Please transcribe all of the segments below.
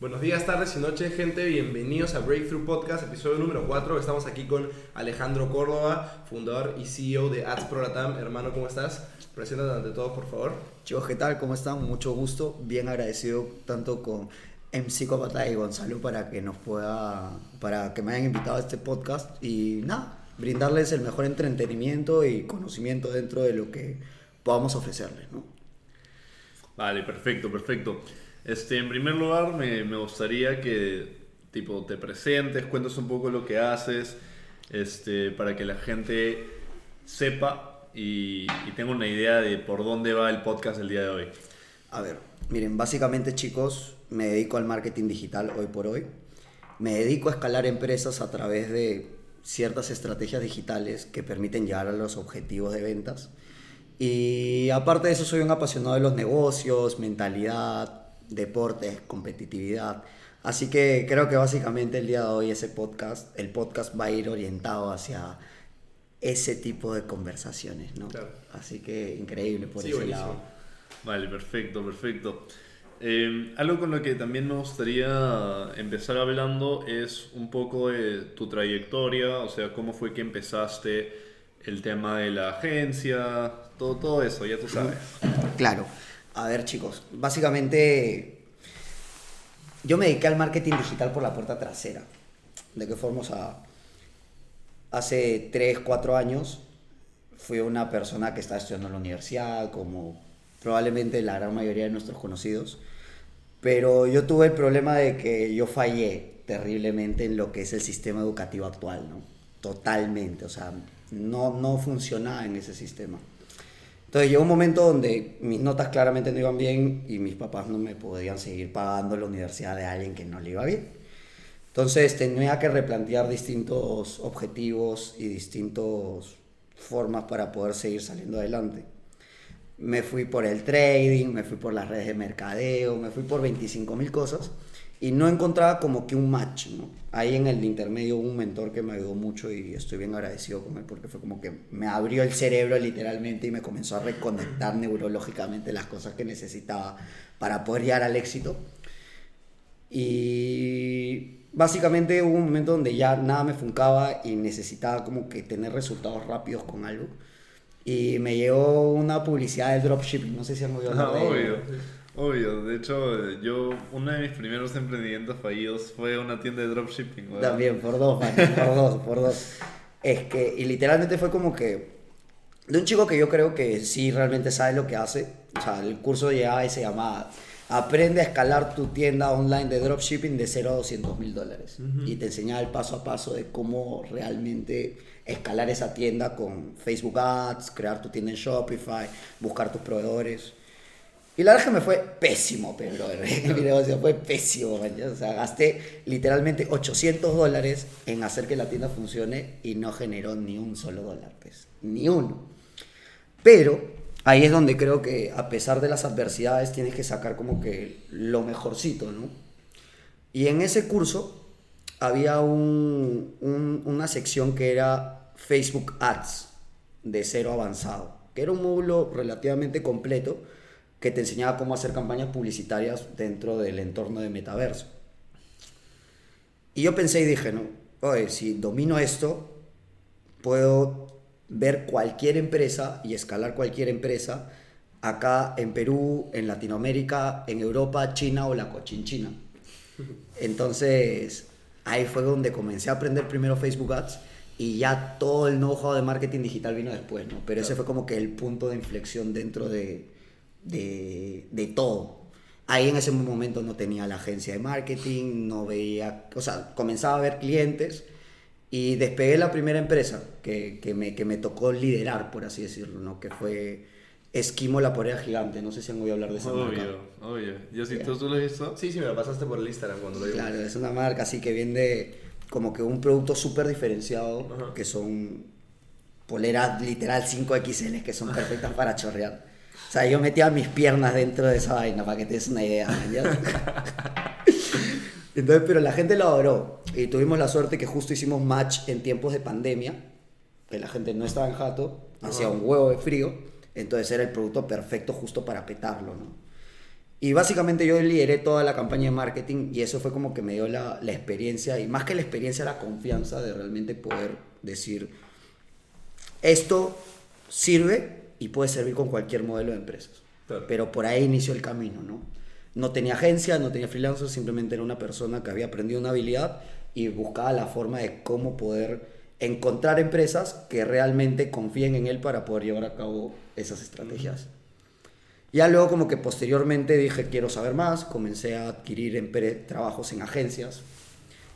Buenos días, tardes y noches, gente. Bienvenidos a Breakthrough Podcast, episodio número 4. Estamos aquí con Alejandro Córdoba, fundador y CEO de Ads Pro Latam. Hermano, ¿cómo estás? Preséntate ante todo, por favor. Chicos, ¿qué tal? ¿Cómo están? Mucho gusto. Bien agradecido tanto con MC Copata y Gonzalo para que nos pueda, para que me hayan invitado a este podcast y nada, brindarles el mejor entretenimiento y conocimiento dentro de lo que podamos ofrecerles, ¿no? Vale, perfecto, perfecto. Este, en primer lugar, me, me gustaría que tipo, te presentes, cuentes un poco lo que haces, este, para que la gente sepa y, y tenga una idea de por dónde va el podcast el día de hoy. A ver, miren, básicamente chicos, me dedico al marketing digital hoy por hoy. Me dedico a escalar empresas a través de ciertas estrategias digitales que permiten llegar a los objetivos de ventas. Y aparte de eso, soy un apasionado de los negocios, mentalidad, deportes, competitividad. Así que creo que básicamente el día de hoy ese podcast, el podcast va a ir orientado hacia ese tipo de conversaciones, ¿no? Claro. Así que increíble por Sí, ese buenísimo. lado. Vale, perfecto, perfecto. Eh, algo con lo que también me gustaría empezar hablando es un poco de tu trayectoria, o sea, cómo fue que empezaste el tema de la agencia, todo, todo eso, ya tú sabes. Claro. A ver, chicos, básicamente yo me dediqué al marketing digital por la puerta trasera. ¿De qué forma? O hace 3, 4 años fui una persona que estaba estudiando en la universidad, como probablemente la gran mayoría de nuestros conocidos. Pero yo tuve el problema de que yo fallé terriblemente en lo que es el sistema educativo actual, ¿no? Totalmente, o sea, no, no funcionaba en ese sistema. Entonces llegó un momento donde mis notas claramente no iban bien y mis papás no me podían seguir pagando la universidad de alguien que no le iba bien. Entonces tenía que replantear distintos objetivos y distintas formas para poder seguir saliendo adelante. Me fui por el trading, me fui por las redes de mercadeo, me fui por 25 mil cosas y no encontraba como que un match, ¿no? Ahí en el intermedio hubo un mentor que me ayudó mucho y estoy bien agradecido con él porque fue como que me abrió el cerebro literalmente y me comenzó a reconectar neurológicamente las cosas que necesitaba para poder llegar al éxito. Y básicamente hubo un momento donde ya nada me funcaba y necesitaba como que tener resultados rápidos con algo. Y me llegó una publicidad de dropshipping, no sé si han oído hablar Ah, de obvio, obvio. De hecho, yo, uno de mis primeros emprendimientos fallidos fue una tienda de dropshipping. ¿verdad? También, por dos, man, por dos, por dos. Es que, y literalmente fue como que, de un chico que yo creo que sí realmente sabe lo que hace. O sea, el curso llegaba y se llamaba Aprende a escalar tu tienda online de dropshipping de 0 a 200 mil dólares. Y te enseñaba el paso a paso de cómo realmente escalar esa tienda con Facebook Ads, crear tu tienda en Shopify, buscar tus proveedores. Y la verdad que me fue pésimo, pero mi negocio fue pésimo. man. O sea, gasté literalmente 800 dólares en hacer que la tienda funcione y no generó ni un solo dólar, pues. Ni uno. Pero ahí es donde creo que a pesar de las adversidades tienes que sacar como que lo mejorcito, ¿no? Y en ese curso había un- un- una sección que era Facebook Ads de cero avanzado, que era un módulo relativamente completo que te enseñaba cómo hacer campañas publicitarias dentro del entorno de metaverso. Y yo pensé y dije, no, oye, si domino esto, puedo ver cualquier empresa y escalar cualquier empresa acá en Perú, en Latinoamérica, en Europa, China o la cochinchina. Entonces, ahí fue donde comencé a aprender primero Facebook Ads y ya todo el know-how de marketing digital vino después, ¿no? Pero ese fue como que el punto de inflexión dentro de, de, de todo. Ahí en ese momento no tenía la agencia de marketing, no veía, o sea, comenzaba a ver clientes y despegué la primera empresa que, que, me, que me tocó liderar, por así decirlo, ¿no? Que fue Esquimo la Porera Gigante, no sé si han oído hablar de esa marca. Obvio, obvio. Yo si Ya. tú, tú lo has visto. Sí, sí, me lo pasaste por el Instagram cuando lo vimos. Claro, es una marca así que vende como que un producto súper diferenciado, Ajá. que son poleras literal 5XL que son perfectas para chorrear. O sea, yo metía mis piernas dentro de esa vaina para que te des una idea. Entonces, pero la gente lo adoró y tuvimos la suerte que justo hicimos match en tiempos de pandemia, que la gente no estaba en jato, hacía un huevo de frío, entonces era el producto perfecto justo para petarlo, ¿no? Y básicamente yo lideré toda la campaña de marketing y eso fue como que me dio la, la experiencia y más que la experiencia, la confianza de realmente poder decir, esto sirve y puede servir con cualquier modelo de empresas. Claro. Pero por ahí inició el camino, ¿no? No tenía agencia, no tenía freelancer, simplemente era una persona que había aprendido una habilidad y buscaba la forma de cómo poder encontrar empresas que realmente confíen en él para poder llevar a cabo esas estrategias. Ya luego como que posteriormente dije quiero saber más, comencé a adquirir trabajos en agencias.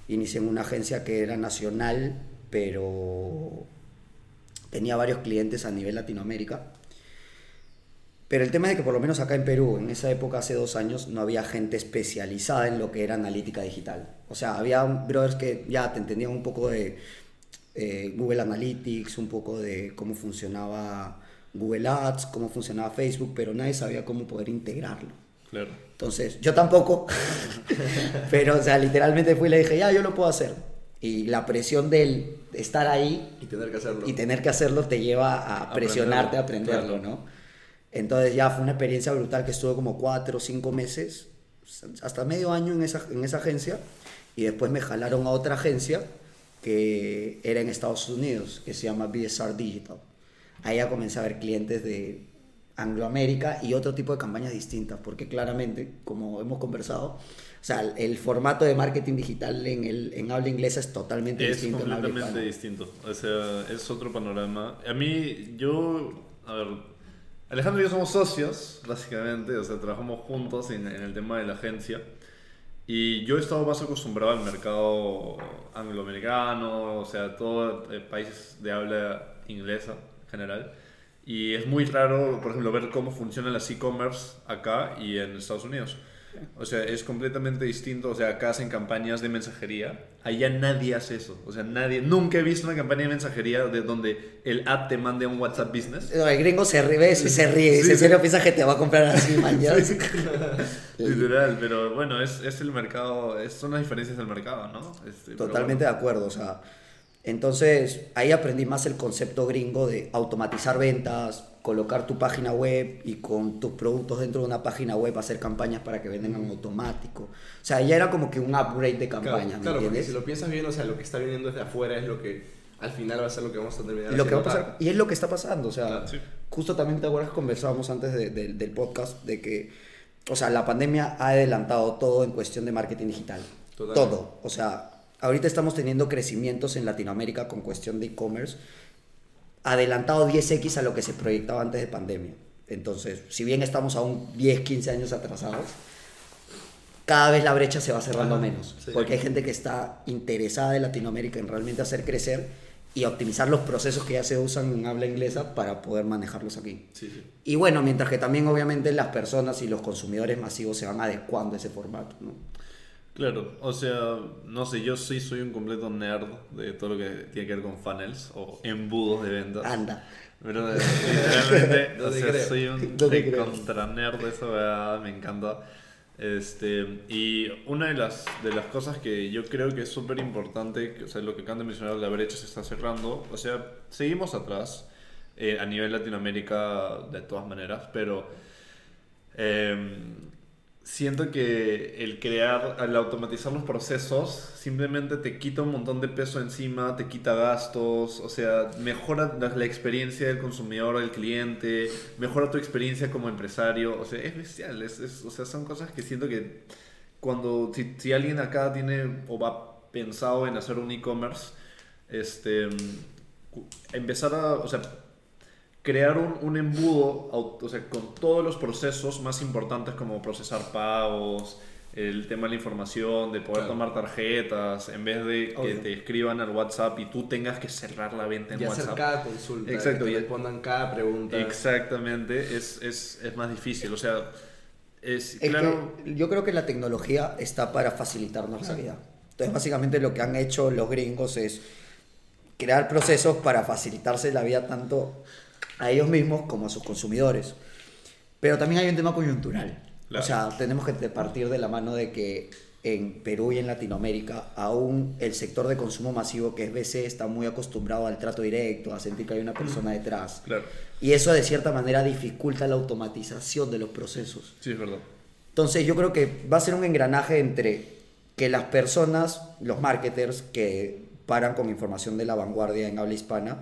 Inicié en una agencia que era nacional, pero tenía varios clientes a nivel Latinoamérica. Pero el tema es que por lo menos acá en Perú, en esa época, hace dos años, no había gente especializada en lo que era analítica digital. O sea, había brothers que ya te entendían un poco de eh, Google Analytics, un poco de cómo funcionaba Google Ads, cómo funcionaba Facebook, pero nadie sabía cómo poder integrarlo. Claro. Entonces, yo tampoco, pero, o sea, literalmente fui y le dije, ya, yo lo puedo hacer. Y la presión del estar ahí Y tener que hacerlo. y tener que hacerlo te lleva a presionarte a aprenderlo, Claro. ¿no? Entonces ya fue una experiencia brutal que estuve como cuatro o cinco meses, hasta medio año en esa, en esa agencia, y después me jalaron a otra agencia que era en Estados Unidos, que se llama BSR Digital. Ahí ya comencé a ver clientes de Angloamérica y otro tipo de campañas distintas, porque claramente, como hemos conversado, o sea, el, formato de marketing digital en, el, en habla inglesa es totalmente Es distinto habla completamente distinto. O sea, es otro panorama. A mí, yo, a ver, Alejandro y yo somos socios, básicamente. O sea, trabajamos juntos en, en el tema de la agencia. Y yo he estado más acostumbrado al mercado angloamericano, o sea, todos países de habla inglesa en general. Y es muy raro, por ejemplo, ver cómo funcionan las e-commerce acá y en Estados Unidos. O sea, es completamente distinto. O sea, acá hacen campañas de mensajería. Allá nadie hace eso. O sea, nadie. Nunca he visto una campaña de mensajería de donde el app te mande un WhatsApp Business. No, el gringo se ríe, se ríe, dice, en serio piensa que te va a comprar así mañana. Literal, pero bueno, es, es el mercado. son las diferencias del mercado, ¿no? Este, Totalmente de acuerdo, o sea, entonces ahí aprendí más el concepto gringo de automatizar ventas, colocar tu página web y con tus productos dentro de una página web hacer campañas para que vendan en automático. O sea, ya era como que un upgrade de Claro, campaña, ¿me claro, porque entiendes? si lo piensas bien, o sea, lo que está viniendo desde afuera es lo que al final va a ser lo que vamos a terminar Y lo que va a pasar, y es lo que está pasando, o sea, Claro, sí. justo también te acuerdas que conversábamos antes de- de- del podcast de que, o sea, la pandemia ha adelantado todo en cuestión de marketing digital. Todo, o sea, ahorita estamos teniendo crecimientos en Latinoamérica con cuestión de e-commerce, adelantado 10x a lo que se proyectaba antes de pandemia. Entonces, si bien estamos aún 10, 15 años atrasados, cada vez la brecha se va cerrando Ajá, menos. sí. Porque hay gente que está interesada en Latinoamérica en realmente hacer crecer y optimizar los procesos que ya se usan en habla inglesa para poder manejarlos aquí. Sí, sí. Y bueno, mientras que también obviamente las personas y los consumidores masivos se van adecuando a ese formato. ¿no? Claro, o sea, no sé, yo sí soy un completo nerd de todo lo que tiene que ver con funnels o embudos de ventas. Anda. Pero eh, literalmente, No o sea, creo. soy un No creo. contra nerd de esa verdad, me encanta. Este, y una de las, de las cosas que yo creo que es súper importante, o sea, lo que acaban de mencionar, la brecha se está cerrando, o sea, seguimos atrás eh, a nivel Latinoamérica de todas maneras, pero em, siento que el crear, al automatizar los procesos, simplemente te quita un montón de peso encima, te quita gastos, o sea, mejora la, experiencia del consumidor, del cliente, mejora tu experiencia como empresario, o sea, es bestial, es, es- o sea, son cosas que siento que cuando, si, si alguien acá tiene o va pensado en hacer un e-commerce, este, empezar a, o sea, crear un, un embudo, au- o sea, con todos los procesos más importantes como procesar pagos, el tema de la información, de poder Claro. tomar tarjetas, en vez de que Obvio. te escriban al WhatsApp y tú tengas que cerrar la venta en Y hacer WhatsApp. cada consulta, Exacto, que y- te respondan cada pregunta. Exactamente, es, es, es más difícil, o sea, es, Es claro... que yo creo que la tecnología está para facilitarnos la vida. Entonces, básicamente lo que han hecho los gringos es crear procesos para facilitarse la vida tanto a ellos mismos como a sus consumidores. Pero también hay un tema coyuntural. Claro. O sea, tenemos que partir de la mano de que en Perú y en Latinoamérica aún el sector de consumo masivo que es BC está muy acostumbrado al trato directo, a sentir que hay una persona detrás. Claro, Y eso de cierta manera dificulta la automatización de los procesos. sí, es verdad. Entonces yo creo que va a ser un engranaje entre que las personas, los marketers que paran con información de la vanguardia en habla hispana,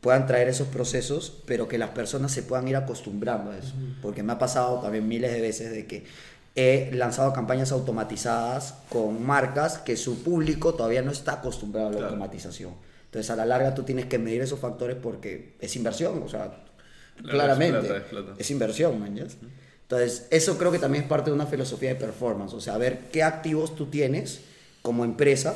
puedan traer esos procesos, pero que las personas se puedan ir acostumbrando a eso. Porque me ha pasado también miles de veces de que he lanzado campañas automatizadas con marcas que su público todavía no está acostumbrado a la Claro. automatización. Entonces a la larga tú tienes que medir esos factores porque es inversión, o sea, claramente es plata, es plata. es inversión, man, ¿ya? Entonces, eso creo que también es parte de una filosofía de performance, o sea, ver qué activos tú tienes como empresa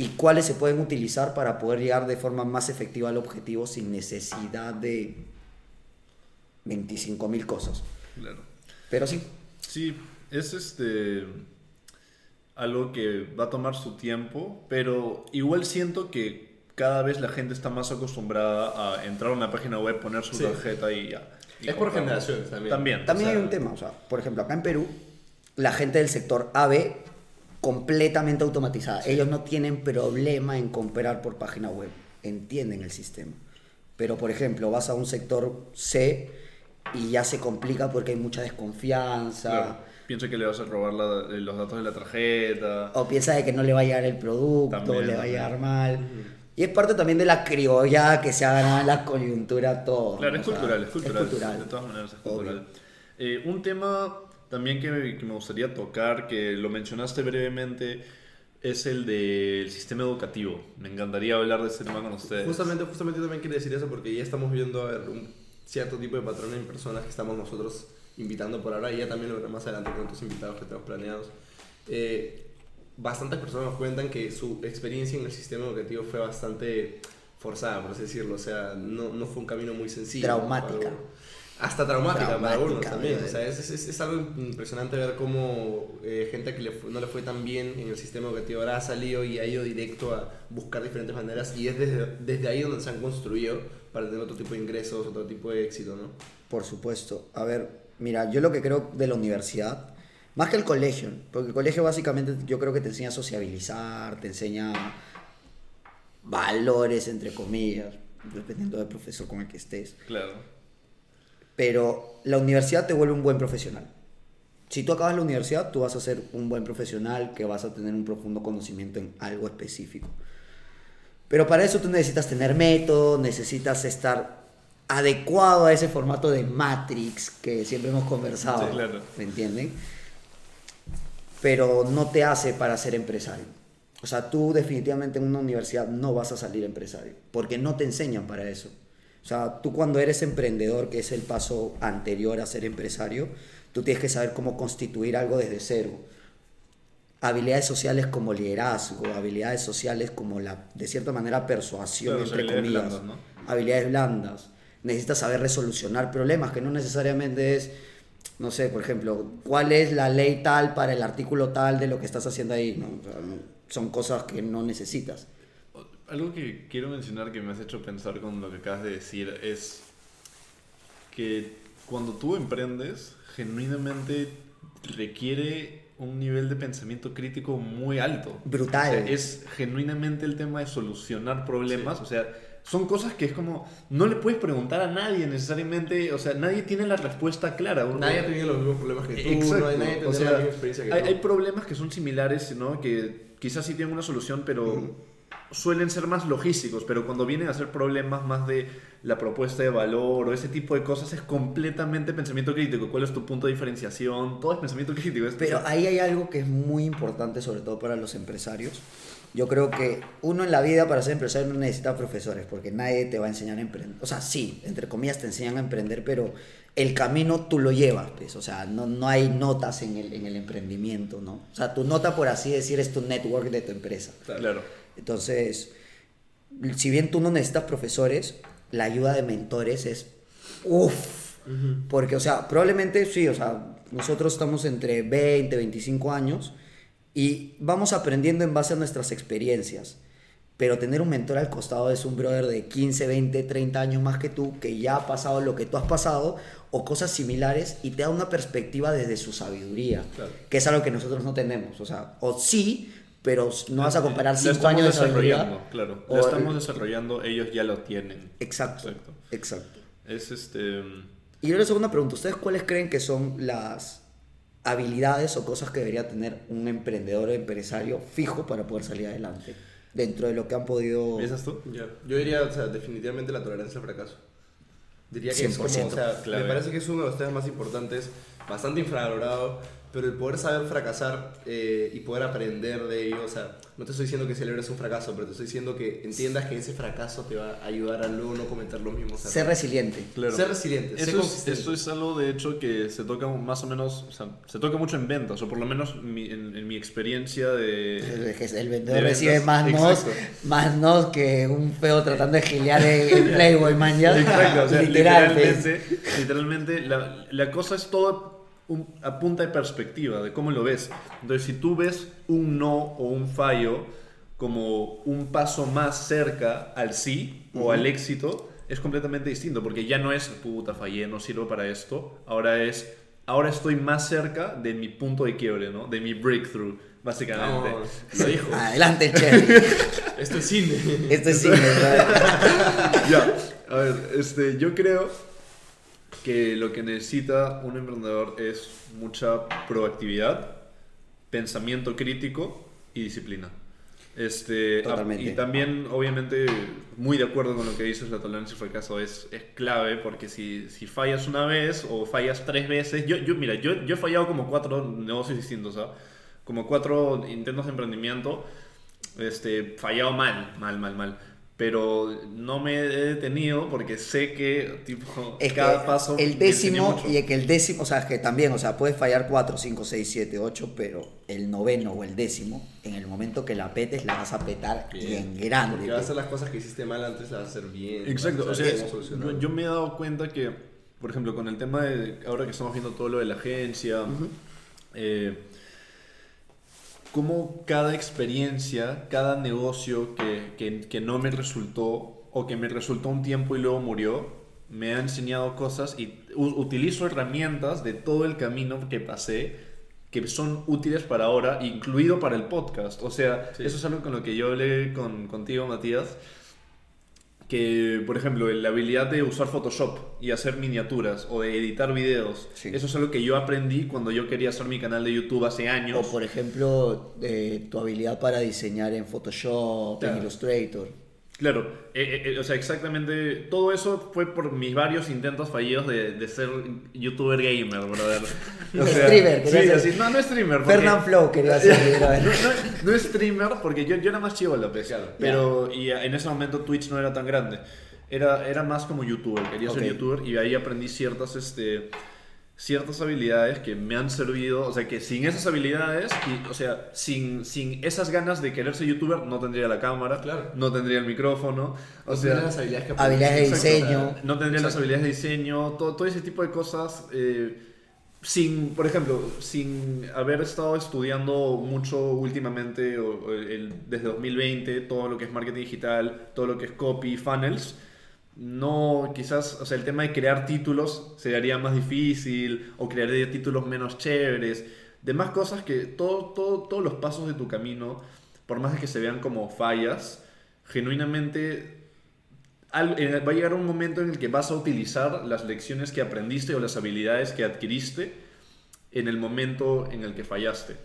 y cuáles se pueden utilizar para poder llegar de forma más efectiva al objetivo sin necesidad de 25 mil cosas. Claro. Pero sí, Sí, es este algo que va a tomar su tiempo, pero igual siento que cada vez la gente está más acostumbrada a entrar a una página web, poner su Sí. tarjeta y ya. y Es por generaciones también. También. también o sea, hay un tema, o sea, por ejemplo, acá en Perú, la gente del sector AB completamente automatizada. Ellos no tienen problema en comprar por página web, entienden el sistema. Pero, por ejemplo, vas a un sector C y ya se complica porque hay mucha desconfianza. claro, piensa que le vas a robar la- los datos de la tarjeta. O piensa de que no le va a llegar el producto, También, le va a llegar mal. Y es parte también de la criolla que se ha ganado en la coyuntura todo. Claro, es O sea, cultural, es cultural. cultural. De todas maneras, es cultural. Eh, un tema también que me, que me gustaría tocar, que lo mencionaste brevemente, es el del sistema educativo. Me encantaría hablar de ese tema con ustedes. Justamente, justamente yo también quería decir eso porque ya estamos viendo a ver, un cierto tipo de patrón en personas que estamos nosotros invitando por ahora y ya también lo veremos más adelante con otros invitados que tenemos planeados. Eh, bastantes personas nos cuentan que su experiencia en el sistema educativo fue bastante forzada, por así decirlo. O sea, no, no fue un camino muy sencillo. Traumática. Hasta traumática, para Traumática, algunos también. O sea, es, es, es algo impresionante ver cómo eh, gente que le fue- no le fue tan bien en el sistema educativo ahora ha salido y ha ido directo a buscar diferentes maneras y es desde, desde ahí donde se han construido para tener otro tipo de ingresos, otro tipo de éxito, ¿no? Por supuesto. A ver, mira, yo lo que creo de la universidad, más que el colegio, porque el colegio básicamente yo creo que te enseña a sociabilizar, te enseña valores, entre comillas, dependiendo del profesor con el que estés. Claro. Pero la universidad te vuelve un buen profesional. Si tú acabas la universidad, tú vas a ser un buen profesional que vas a tener un profundo conocimiento en algo específico. Pero para eso tú necesitas tener método, necesitas estar adecuado a ese formato de Matrix que siempre hemos conversado. Sí, claro. ¿Me entienden? Pero no te hace para ser empresario. O sea, tú definitivamente en una universidad no vas a salir empresario, porque no te enseñan para eso. O sea, tú cuando eres emprendedor, que es el paso anterior a ser empresario, tú tienes que saber cómo constituir algo desde cero. Habilidades sociales como liderazgo, habilidades sociales como la, de cierta manera, persuasión, Claro, entre habilidades comillas. blandas, ¿no? Habilidades blandas. Necesitas saber resolucionar problemas, que no necesariamente es, no sé, por ejemplo, cuál es la ley tal para el artículo tal de lo que estás haciendo ahí. ¿no? O sea, no- son cosas que no necesitas. Algo que quiero mencionar que me has hecho pensar con lo que acabas de decir es que cuando tú emprendes, genuinamente requiere un nivel de pensamiento crítico muy alto. Brutal. O sea, es genuinamente el tema de solucionar problemas. O sea, son cosas que es como, no le puedes preguntar a nadie necesariamente, o sea, nadie tiene la respuesta clara. Uno- Nadie ha tenido los mismos problemas que tú, Exacto. no hay nadie o tiene sea, la misma experiencia que hay, tú. hay problemas que son similares, ¿no? Que quizás sí tienen una solución, pero suelen ser más logísticos. Pero cuando vienen a ser problemas más de la propuesta de valor o ese tipo de cosas, es completamente pensamiento crítico. ¿Cuál es tu punto de diferenciación? Todo es pensamiento crítico. Es- Pero ahí hay algo que es muy importante, sobre todo para los empresarios. Yo creo que uno en la vida para ser empresario no necesita profesores, porque nadie te va a enseñar a emprender. O sea, sí, entre comillas te enseñan a emprender, pero el camino tú lo llevas, pues. O sea, no, no hay notas en el, en el emprendimiento, ¿no? O sea, tu nota, por así decir, es tu network de tu empresa. Claro. Entonces, si bien tú no necesitas profesores, la ayuda de mentores es uff. Porque, o sea, probablemente sí, o sea, nosotros estamos entre 20, 25 años y vamos aprendiendo en base a nuestras experiencias. Pero tener un mentor al costado es un brother de 15, 20, 30 años más que tú, que ya ha pasado lo que tú has pasado o cosas similares y te da una perspectiva desde su sabiduría, Claro. que es algo que nosotros no tenemos. O sea, o sí, pero no vas a comparar La 5 estamos años de desarrollando, claro. o- La estamos desarrollando, ellos ya lo tienen. Exacto, Exacto. exacto. Es este. Y yo les hago una pregunta. ¿Ustedes cuáles creen que son las habilidades o cosas que debería tener un emprendedor o empresario fijo para poder salir adelante. Dentro de lo que han podido... ¿Piensas tú? Ya. Yo diría, o sea, definitivamente la tolerancia al fracaso. Diría que es como, o 100%, sea, clave. me parece que es uno de los temas más importantes, bastante infravalorado, pero el poder saber fracasar eh, y poder aprender de ello, o sea, no te estoy diciendo que celebres un fracaso, pero te estoy diciendo que entiendas que ese fracaso te va a ayudar a luego no cometer los mismos errores. Ser resiliente. Claro. Ser resiliente, ser Eso es, algo, de hecho, que se toca más o menos, o sea, se toca mucho en ventas, o por lo menos mi- en, en mi experiencia de... El vendedor de recibe más nos, más nos que un feo tratando de gilear en, en Playboy, man. ya. Exacto, o sea, Literal, literalmente, literalmente la, la cosa es todo un- a punta de perspectiva, de cómo lo ves. Entonces, si tú ves un no o un fallo como un paso más cerca al sí o al éxito, es completamente distinto, porque ya no es, puta, fallé, no sirvo para esto, ahora es, ahora estoy más cerca de mi punto de quiebre, ¿no? De mi breakthrough, básicamente. No, lo dijo. Adelante, Cherry. Esto es cine. Esto es cine, ¿verdad? ya, a ver, este, yo creo que lo que necesita un emprendedor es mucha proactividad, pensamiento crítico y disciplina. Este, Totalmente. Y también, obviamente, muy de acuerdo con lo que dices, la tolerancia al fracaso es, es clave porque si, si fallas una vez o fallas tres veces, yo, yo mira, yo, yo he fallado como cuatro negocios distintos, ¿ah? como cuatro intentos de emprendimiento, este, fallado mal, mal, mal, mal. Pero no me he detenido porque sé que tipo, Es cada que paso el décimo y es que el décimo, o sea, que también, o sea, puedes fallar 4, 5, 6, 7, 8, pero el noveno o el décimo, en el momento que la petes, la vas a petar bien, grande. Porque vas a hacer las cosas que hiciste mal antes, las vas a hacer bien. Exacto, o sea, yo, yo me he dado cuenta que, por ejemplo, con el tema de ahora que estamos viendo todo lo de la agencia, eh, cómo cada experiencia, cada negocio que, que, que no me resultó o que me resultó un tiempo y luego murió, me ha enseñado cosas y utilizo herramientas de todo el camino que pasé que son útiles para ahora, incluido para el podcast. O sea, Sí. eso es algo con lo que yo hablé con, contigo, Matías, que, por ejemplo, la habilidad de usar Photoshop y hacer miniaturas o de editar videos, Sí. eso es algo que yo aprendí cuando yo quería hacer mi canal de YouTube hace años. O por ejemplo, eh, tu habilidad para diseñar en Photoshop, Claro. en Illustrator. Claro, eh, eh, o sea, exactamente, todo eso fue por mis varios intentos fallidos de, de ser youtuber gamer, brother. O sea, Streamer, sí, ser. así, no, no streamer. porque- Fernand Flow quería ser. no, no, no streamer, porque yo, yo era más chivo López. Claro. Pero y en ese momento Twitch no era tan grande. Era, era más como youtuber, quería ser youtuber y ahí aprendí ciertas, este, ciertas habilidades que me han servido. O sea, que sin esas habilidades, y, o sea, sin, sin esas ganas de querer ser youtuber, no tendría la cámara, Claro. no tendría el micrófono. O O sea, las habilidades que habilidades de diseño. No tendría las habilidades de diseño, todo, todo ese tipo de cosas. eh, sin, por ejemplo, sin haber estado estudiando mucho últimamente, o, o el- desde 2020, todo lo que es marketing digital, todo lo que es copy, funnels, no, quizás, o sea, el tema de crear títulos se haría más difícil, o crear títulos menos chéveres, demás cosas que todo, todo, todos los pasos de tu camino, por más que se vean como fallas, genuinamente va a llegar un momento en el que vas a utilizar las lecciones que aprendiste o las habilidades que adquiriste en el momento en el que fallaste.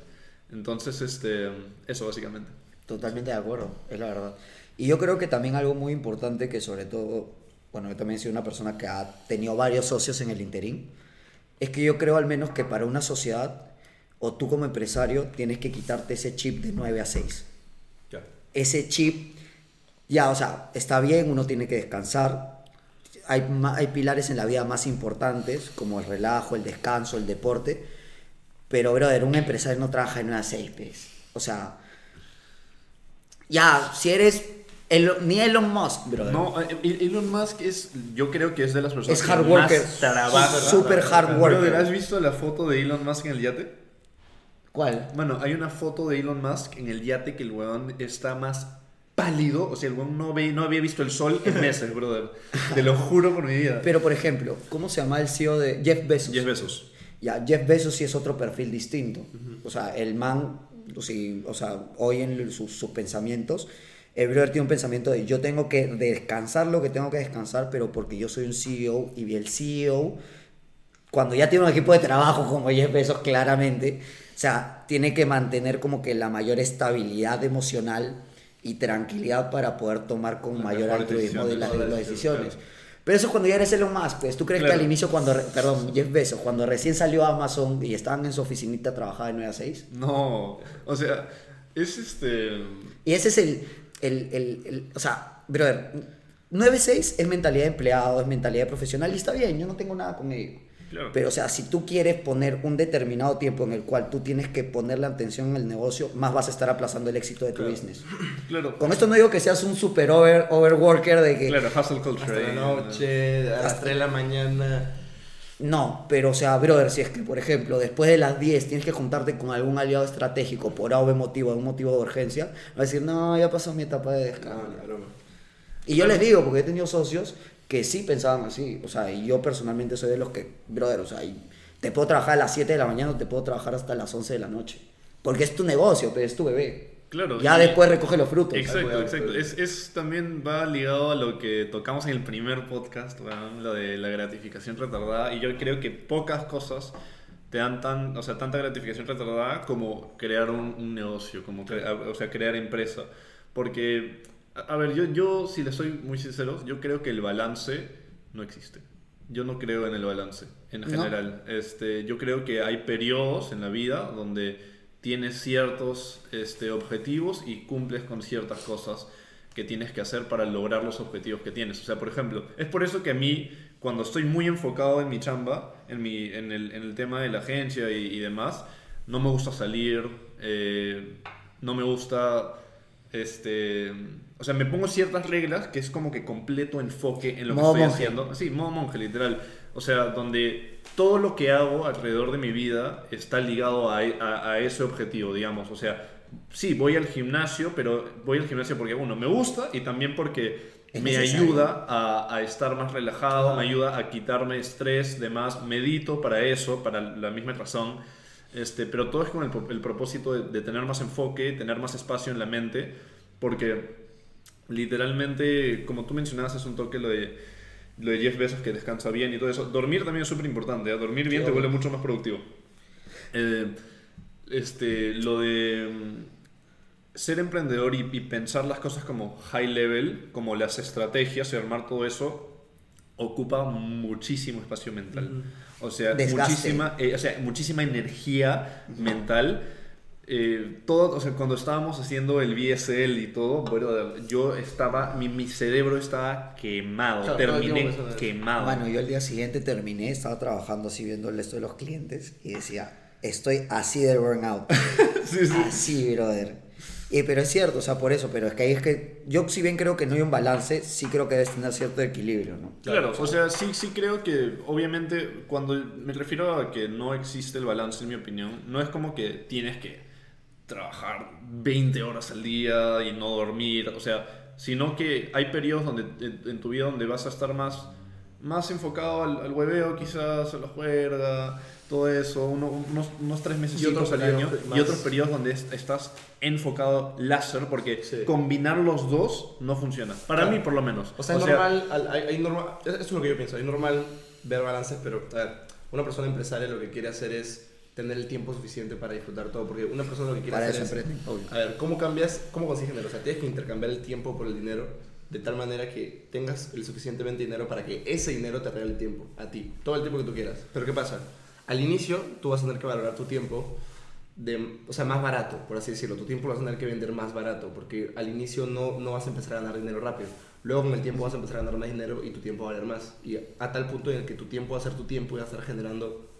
Entonces, este, eso básicamente. Totalmente de acuerdo, es la verdad. Y yo creo que también algo muy importante que sobre todo, bueno, yo también soy una persona que ha tenido varios socios en el interín, es que yo creo al menos que para una sociedad, o tú como empresario, tienes que quitarte ese chip de 9 a 6. Claro. Ese chip, ya, o sea, está bien, uno tiene que descansar. Hay, hay pilares en la vida más importantes, como el relajo, el descanso, el deporte. Pero, brother, un empresario no trabaja en 9 a 6, pues. O sea, ya, si eres Ni Elon Musk, brother. No, eh, Elon Musk es, yo creo que es de las personas Es que hard más worker. trabaja. Super hard worker. ¿Has visto la foto de Elon Musk en el yate? ¿Cuál? Bueno, hay una foto de Elon Musk en el yate que el weón está más pálido. O sea, el weón no, ve, no había visto el sol en meses, brother. Te lo juro por mi vida. Pero, por ejemplo, ¿cómo se llama el CEO de Jeff Bezos? Jeff Bezos. Ya, Jeff Bezos sí es otro perfil distinto. O sea, el man, o sea, hoy en sus, sus pensamientos, el brother tiene un pensamiento de yo tengo que descansar lo que tengo que descansar, pero porque yo soy un CEO y el CEO cuando ya tiene un equipo de trabajo como Jeff Bezos, claramente, o sea, tiene que mantener como que la mayor estabilidad emocional y tranquilidad para poder tomar con mayor altruismo de las, de las Mejores decisiones. Pero eso cuando ya eres Elon Musk, pues, ¿tú crees Claro. que al inicio cuando, perdón, Jeff Bezos, cuando recién salió a Amazon y estaban en su oficinita trabajaba de 9 a 6? No, o sea, es este... Y ese es el, el, el, el- o sea, brother, 9-6 es mentalidad de empleado, es mentalidad de profesional y está bien, yo no tengo nada con ello. Claro. Pero, o sea, si tú quieres poner un determinado tiempo en el cual tú tienes que poner la atención en el negocio, más vas a estar aplazando el éxito de tu Claro. business. Claro, Con esto no digo que seas un super over, overworker de que... claro, hustle culture. Hasta la noche, a las 3 de la mañana. No, pero o sea, brother, si es que, por ejemplo, después de las 10 tienes que juntarte con algún aliado estratégico por A o B motivo, algún motivo de urgencia, va a decir, no, ya pasó mi etapa de descanso. No, no, broma. Y yo les digo, porque he tenido socios que sí pensaban así. O sea, y yo personalmente soy de los que, brother, o sea, te puedo trabajar a las 7 de la mañana o te puedo trabajar hasta las 11 de la noche. Porque es tu negocio, pero es tu bebé. Claro, Ya y- después recoge los frutos. Exacto, exacto. Es, es también va ligado a lo que tocamos en el primer podcast, weón, lo de la gratificación retardada. Y yo creo que pocas cosas te dan tan, o sea, tanta gratificación retardada como crear un, un negocio, como cre- o sea, crear empresa. Porque, a, a ver, yo, yo, si le soy muy sincero, yo creo que el balance no existe. Yo no creo en el balance, en ¿No? general. Este, yo creo que hay periodos en la vida donde tienes ciertos este, objetivos y cumples con ciertas cosas que tienes que hacer para lograr los objetivos que tienes. O sea, por ejemplo, es por eso que a mí, cuando estoy muy enfocado en mi chamba, en, el, tema de la agencia y, y demás, no me gusta salir, eh, no me gusta, este, o sea, me pongo ciertas reglas que es como que completo enfoque en lo Modo que estoy monje. haciendo. Sí, modo monje, literal. O sea, donde todo lo que hago alrededor de mi vida está ligado a, a- a ese objetivo, digamos. O sea, sí, voy al gimnasio, pero voy al gimnasio porque, uno, me gusta y también porque Es me necesario. ayuda a, a estar más relajado, me ayuda a quitarme estrés, demás. Medito para eso, para la misma razón. Este, pero todo es con el, el propósito de, de tener más enfoque, tener más espacio en la mente, porque literalmente, como tú mencionabas, es un toque lo de, lo de Jeff Bezos que descansa bien y todo eso. Dormir también es súper importante, ¿eh? dormir bien Sí, te vuelve mucho más productivo. Eh, este, lo de mm, ser emprendedor y, y pensar las cosas como high level, como las estrategias y armar todo eso, ocupa muchísimo espacio mental. O sea, Desgaste. muchísima, eh, o sea, muchísima energía mental. Eh, todo, o sea, cuando estábamos haciendo el BSL y todo, bueno, yo estaba, mi, mi cerebro estaba quemado, Claro, terminé quemado. Bueno, yo el día siguiente terminé, estaba trabajando así viendo el resto de los clientes y decía, estoy así de burnout. Sí, sí. Así, brother. Y, pero es cierto, o sea, por eso, pero es que ahí es que yo si bien creo que no hay un balance, sí creo que debes tener cierto equilibrio, ¿no? Claro, o sea, sí, sí creo que obviamente cuando me refiero a que no existe el balance, en mi opinión, no es como que tienes que trabajar 20 horas al día y no dormir, o sea, sino que hay periodos donde en, tu vida donde vas a estar más, más enfocado al, al hueveo, quizás a la juerga, todo eso, uno- unos, unos tres meses Y otros al año, y otros periodos donde es- estás enfocado láser, porque Sí. combinar los dos no funciona. Para Claro. mí, por lo menos. O sea, es normal, al- hay, hay normal, eso es lo que yo pienso, es normal ver balances, pero a ver, una persona empresaria lo que quiere hacer es tener el tiempo suficiente para disfrutar todo, porque una persona lo que quiere Para hacer eso es, obvio. a ver, ¿cómo cambias, cómo consigues dinero? O sea, tienes que intercambiar el tiempo por el dinero de tal manera que tengas el suficientemente dinero para que ese dinero te regale el tiempo a ti, todo el tiempo que tú quieras. Pero ¿qué pasa? Al inicio tú vas a tener que valorar tu tiempo de, o sea, más barato, por así decirlo. Tu tiempo lo vas a tener que vender más barato, porque al inicio no, no vas a empezar a ganar dinero rápido. Luego con el tiempo vas a empezar a ganar más dinero y tu tiempo va a valer más. Y a tal punto en el que tu tiempo va a ser tu tiempo y va a estar generando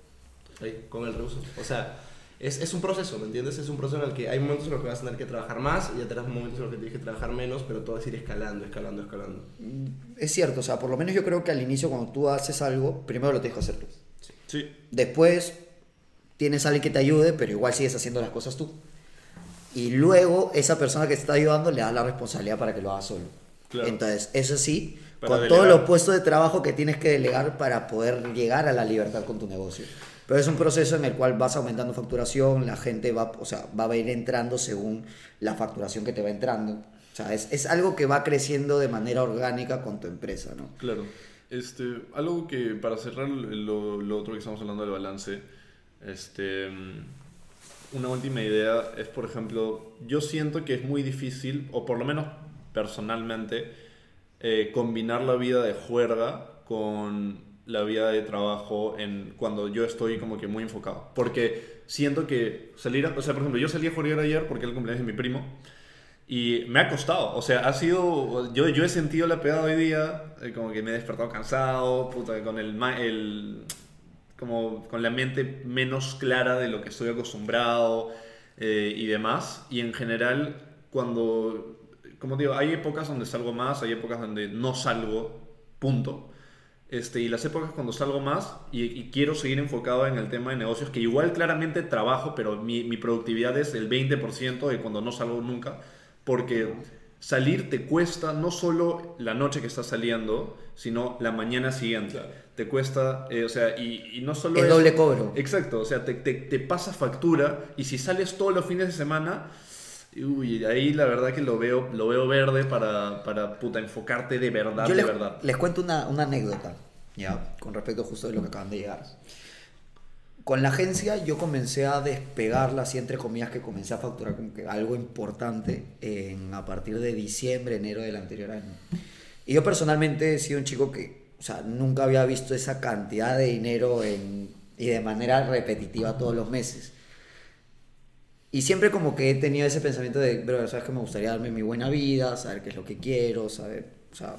ahí, con el reuso. O sea, es, es un proceso, ¿me entiendes? Es un proceso en el que hay momentos en los que vas a tener que trabajar más y otros momentos en los que tienes que trabajar menos, pero todo es ir escalando, escalando, escalando. Es cierto, o sea, por lo menos yo creo que al inicio cuando tú haces algo, primero lo tienes que hacer tú. Sí. Después tienes a alguien que te ayude, pero igual sigues haciendo las cosas tú. Y luego esa persona que te está ayudando le das la responsabilidad para que lo haga solo. Claro. Entonces, eso sí, Para con delegar. todos los puestos de trabajo que tienes que delegar para poder llegar a la libertad con tu negocio. Pero es un proceso en el cual vas aumentando facturación, la gente va, o sea, va a ir entrando según la facturación que te va entrando. O sea, es, es algo que va creciendo de manera orgánica con tu empresa, ¿no? Claro. Este, algo que para cerrar lo, otro que estamos hablando del balance, este, una última idea es, por ejemplo, yo siento que es muy difícil, o por lo menos personalmente, eh, combinar la vida de juerga con la vida de trabajo en cuando yo estoy como que muy enfocado. Porque siento que salir, a- o sea, por ejemplo, yo salí a jugar ayer porque era el cumpleaños de mi primo y me ha costado, o sea, ha sido, yo, yo he sentido la pegada hoy día, eh, como que me he despertado cansado, puta, con el, como con la mente menos clara de lo que estoy acostumbrado eh, y demás. Y en general, cuando, como digo, hay épocas donde salgo más, hay épocas donde no salgo, punto. Este, y las épocas cuando salgo más y, y quiero seguir enfocado en el tema de negocios, que igual claramente trabajo, pero mi, mi productividad es el 20% de cuando no salgo nunca, porque salir te cuesta no solo la noche que estás saliendo, sino la mañana siguiente. Claro. Te cuesta, eh, o sea, y, y no solo Es eso- doble cobro. Exacto, o sea, te, te, te pasa factura y si sales todos los fines de semana, uy, ahí la verdad que lo veo, lo veo verde para, para puta, enfocarte de verdad, Yo de les, verdad. les cuento una, una anécdota, ¿ya? Con respecto justo de lo que acaban de llegar. Con la agencia yo comencé a despegarla, así entre comillas, que comencé a facturar como que algo importante en, a partir de diciembre, enero del anterior año. Y yo personalmente he sido un chico que, o sea, nunca había visto esa cantidad de dinero en, y de manera repetitiva todos los meses. Y siempre como que he tenido ese pensamiento de, bro, sabes que me gustaría darme mi buena vida, saber qué es lo que quiero, saber, o sea,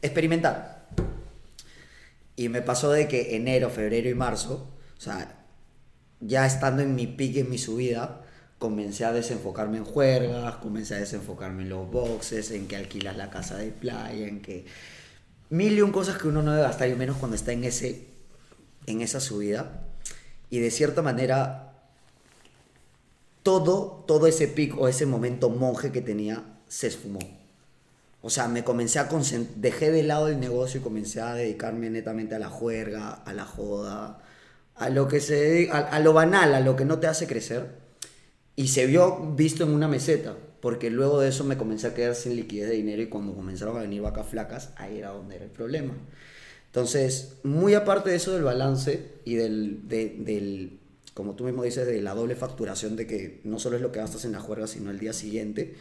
experimentar. Y me pasó de que enero, febrero y marzo, o sea, ya estando en mi pique, en mi subida, comencé a desenfocarme en juergas, comencé a desenfocarme en los boxes, en que alquilas la casa de playa, en que mil y un cosas que uno no debe gastar y menos cuando está en ese en esa subida. Y de cierta manera todo, todo ese pico o ese momento monje que tenía se esfumó. O sea, me comencé a concent- dejé de lado el negocio y comencé a dedicarme netamente a la juerga, a la joda, a lo que se a, lo banal, a lo que no te hace crecer. Y se vio visto en una meseta, porque luego de eso me comencé a quedar sin liquidez de dinero y cuando comenzaron a venir vacas flacas, ahí era donde era el problema. Entonces, muy aparte de eso del balance y del, de- del, como tú mismo dices, de la doble facturación de que no solo es lo que gastas en la juerga, sino el día siguiente,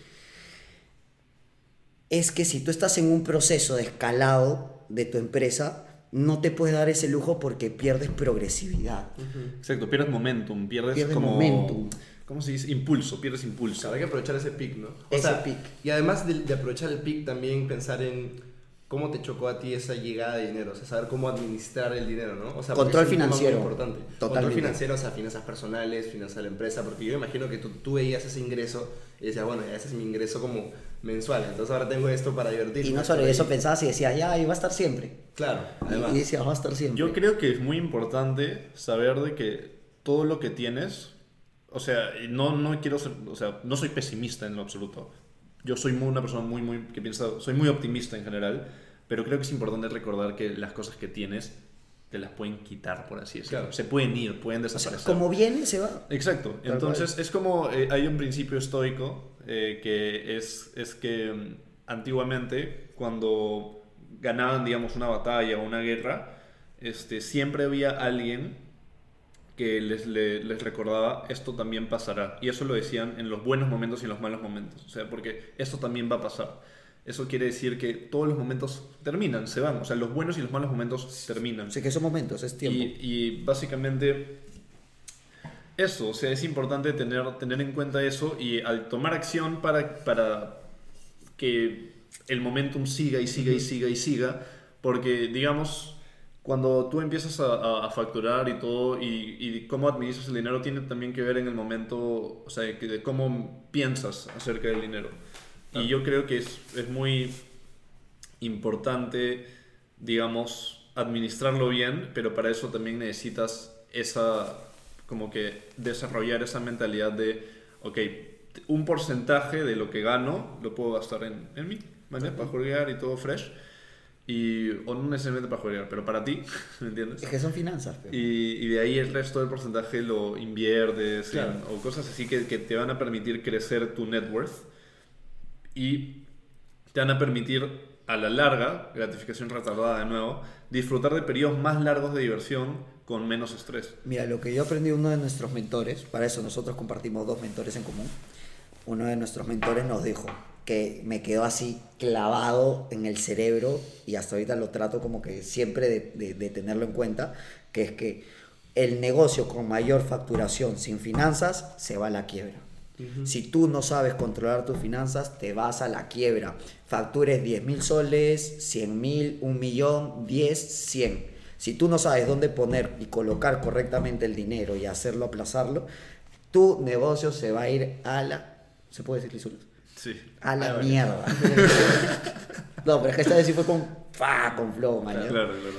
es que si tú estás en un proceso de escalado de tu empresa, no te puedes dar ese lujo porque pierdes progresividad. Exacto, pierdes momentum, pierdes, Pierdes como... momentum. ¿Cómo se dice? Impulso, pierdes impulso. Claro, hay que aprovechar ese pic, ¿no? Ese pic. Y además de, de aprovechar el pic, también pensar en cómo te chocó a ti esa llegada de dinero, o sea, saber cómo administrar el dinero, ¿no? O sea, Control tema muy financiero. importante. Control financiero, o sea, finanzas personales, finanzas de la empresa, porque yo imagino que tú, tú veías ese ingreso y decías, bueno, ese es mi ingreso como mensual, entonces ahora tengo esto para divertirme. Y no ahí. eso pensabas y decías, ya, ahí va a estar siempre. Claro, Y- además. Y decías, va a estar siempre. Yo creo que es muy importante saber de que todo lo que tienes, o sea, no, no quiero ser, o sea, no soy pesimista en lo absoluto. Yo soy muy, una persona muy, muy, que piensa, soy muy optimista en general, pero creo que es importante recordar que las cosas que tienes te las pueden quitar, por así decirlo. Claro. Se pueden ir, pueden O sea, desaparecer. como viene, se va. Exacto. Tal Entonces es como eh, hay un principio estoico eh, que es, es que mm, antiguamente cuando ganaban, digamos, una batalla o una guerra, este, siempre había alguien que les, le- les recordaba esto también pasará. Y eso lo decían en los buenos momentos y en los malos momentos. O sea, porque esto también va a pasar. Eso quiere decir que todos los momentos terminan, se van. O sea, los buenos y los malos momentos terminan. Así que son momentos, es tiempo. Y, y básicamente eso, o sea, es importante tener, tener en cuenta eso y al tomar acción para, para que el momentum siga y siga y siga y siga, porque digamos, cuando tú empiezas a, a- a facturar y todo y, y cómo administras el dinero tiene también que ver en el momento, o sea, de cómo piensas acerca del dinero. Y yo creo que es, es muy importante, digamos, administrarlo bien, pero para eso también necesitas esa, como que desarrollar esa mentalidad de, ok, un porcentaje de lo que gano lo puedo gastar en, en mí, ¿vale? Para jugar y todo fresh. Y, o no necesariamente para jugar, pero para ti, ¿me entiendes? Es que son finanzas. pero- Y, y de ahí el resto del porcentaje lo inviertes Claro. en- o cosas así que, que te van a permitir crecer tu net worth y te van a permitir a la larga, gratificación retardada de nuevo, disfrutar de periodos más largos de diversión con menos estrés. Mira, lo que yo aprendí uno de nuestros mentores, para eso nosotros compartimos dos mentores en común, uno de nuestros mentores nos dijo que me quedó así clavado en el cerebro y hasta ahorita lo trato como que siempre de, de- de tenerlo en cuenta, que es que el negocio con mayor facturación sin finanzas se va a la quiebra. Si tú no sabes controlar tus finanzas, te vas a la quiebra. Factures 10 mil soles, 100 mil, 1 millón, 10, 100. Si tú no sabes dónde poner y colocar correctamente el dinero y hacerlo aplazarlo, tu negocio se va a ir a la... ¿Se puede decir lisuras? Sí. A la mierda. no, pero es que esta vez sí fue con... ¡fa! Con flow, man. ¿ya? Claro, claro.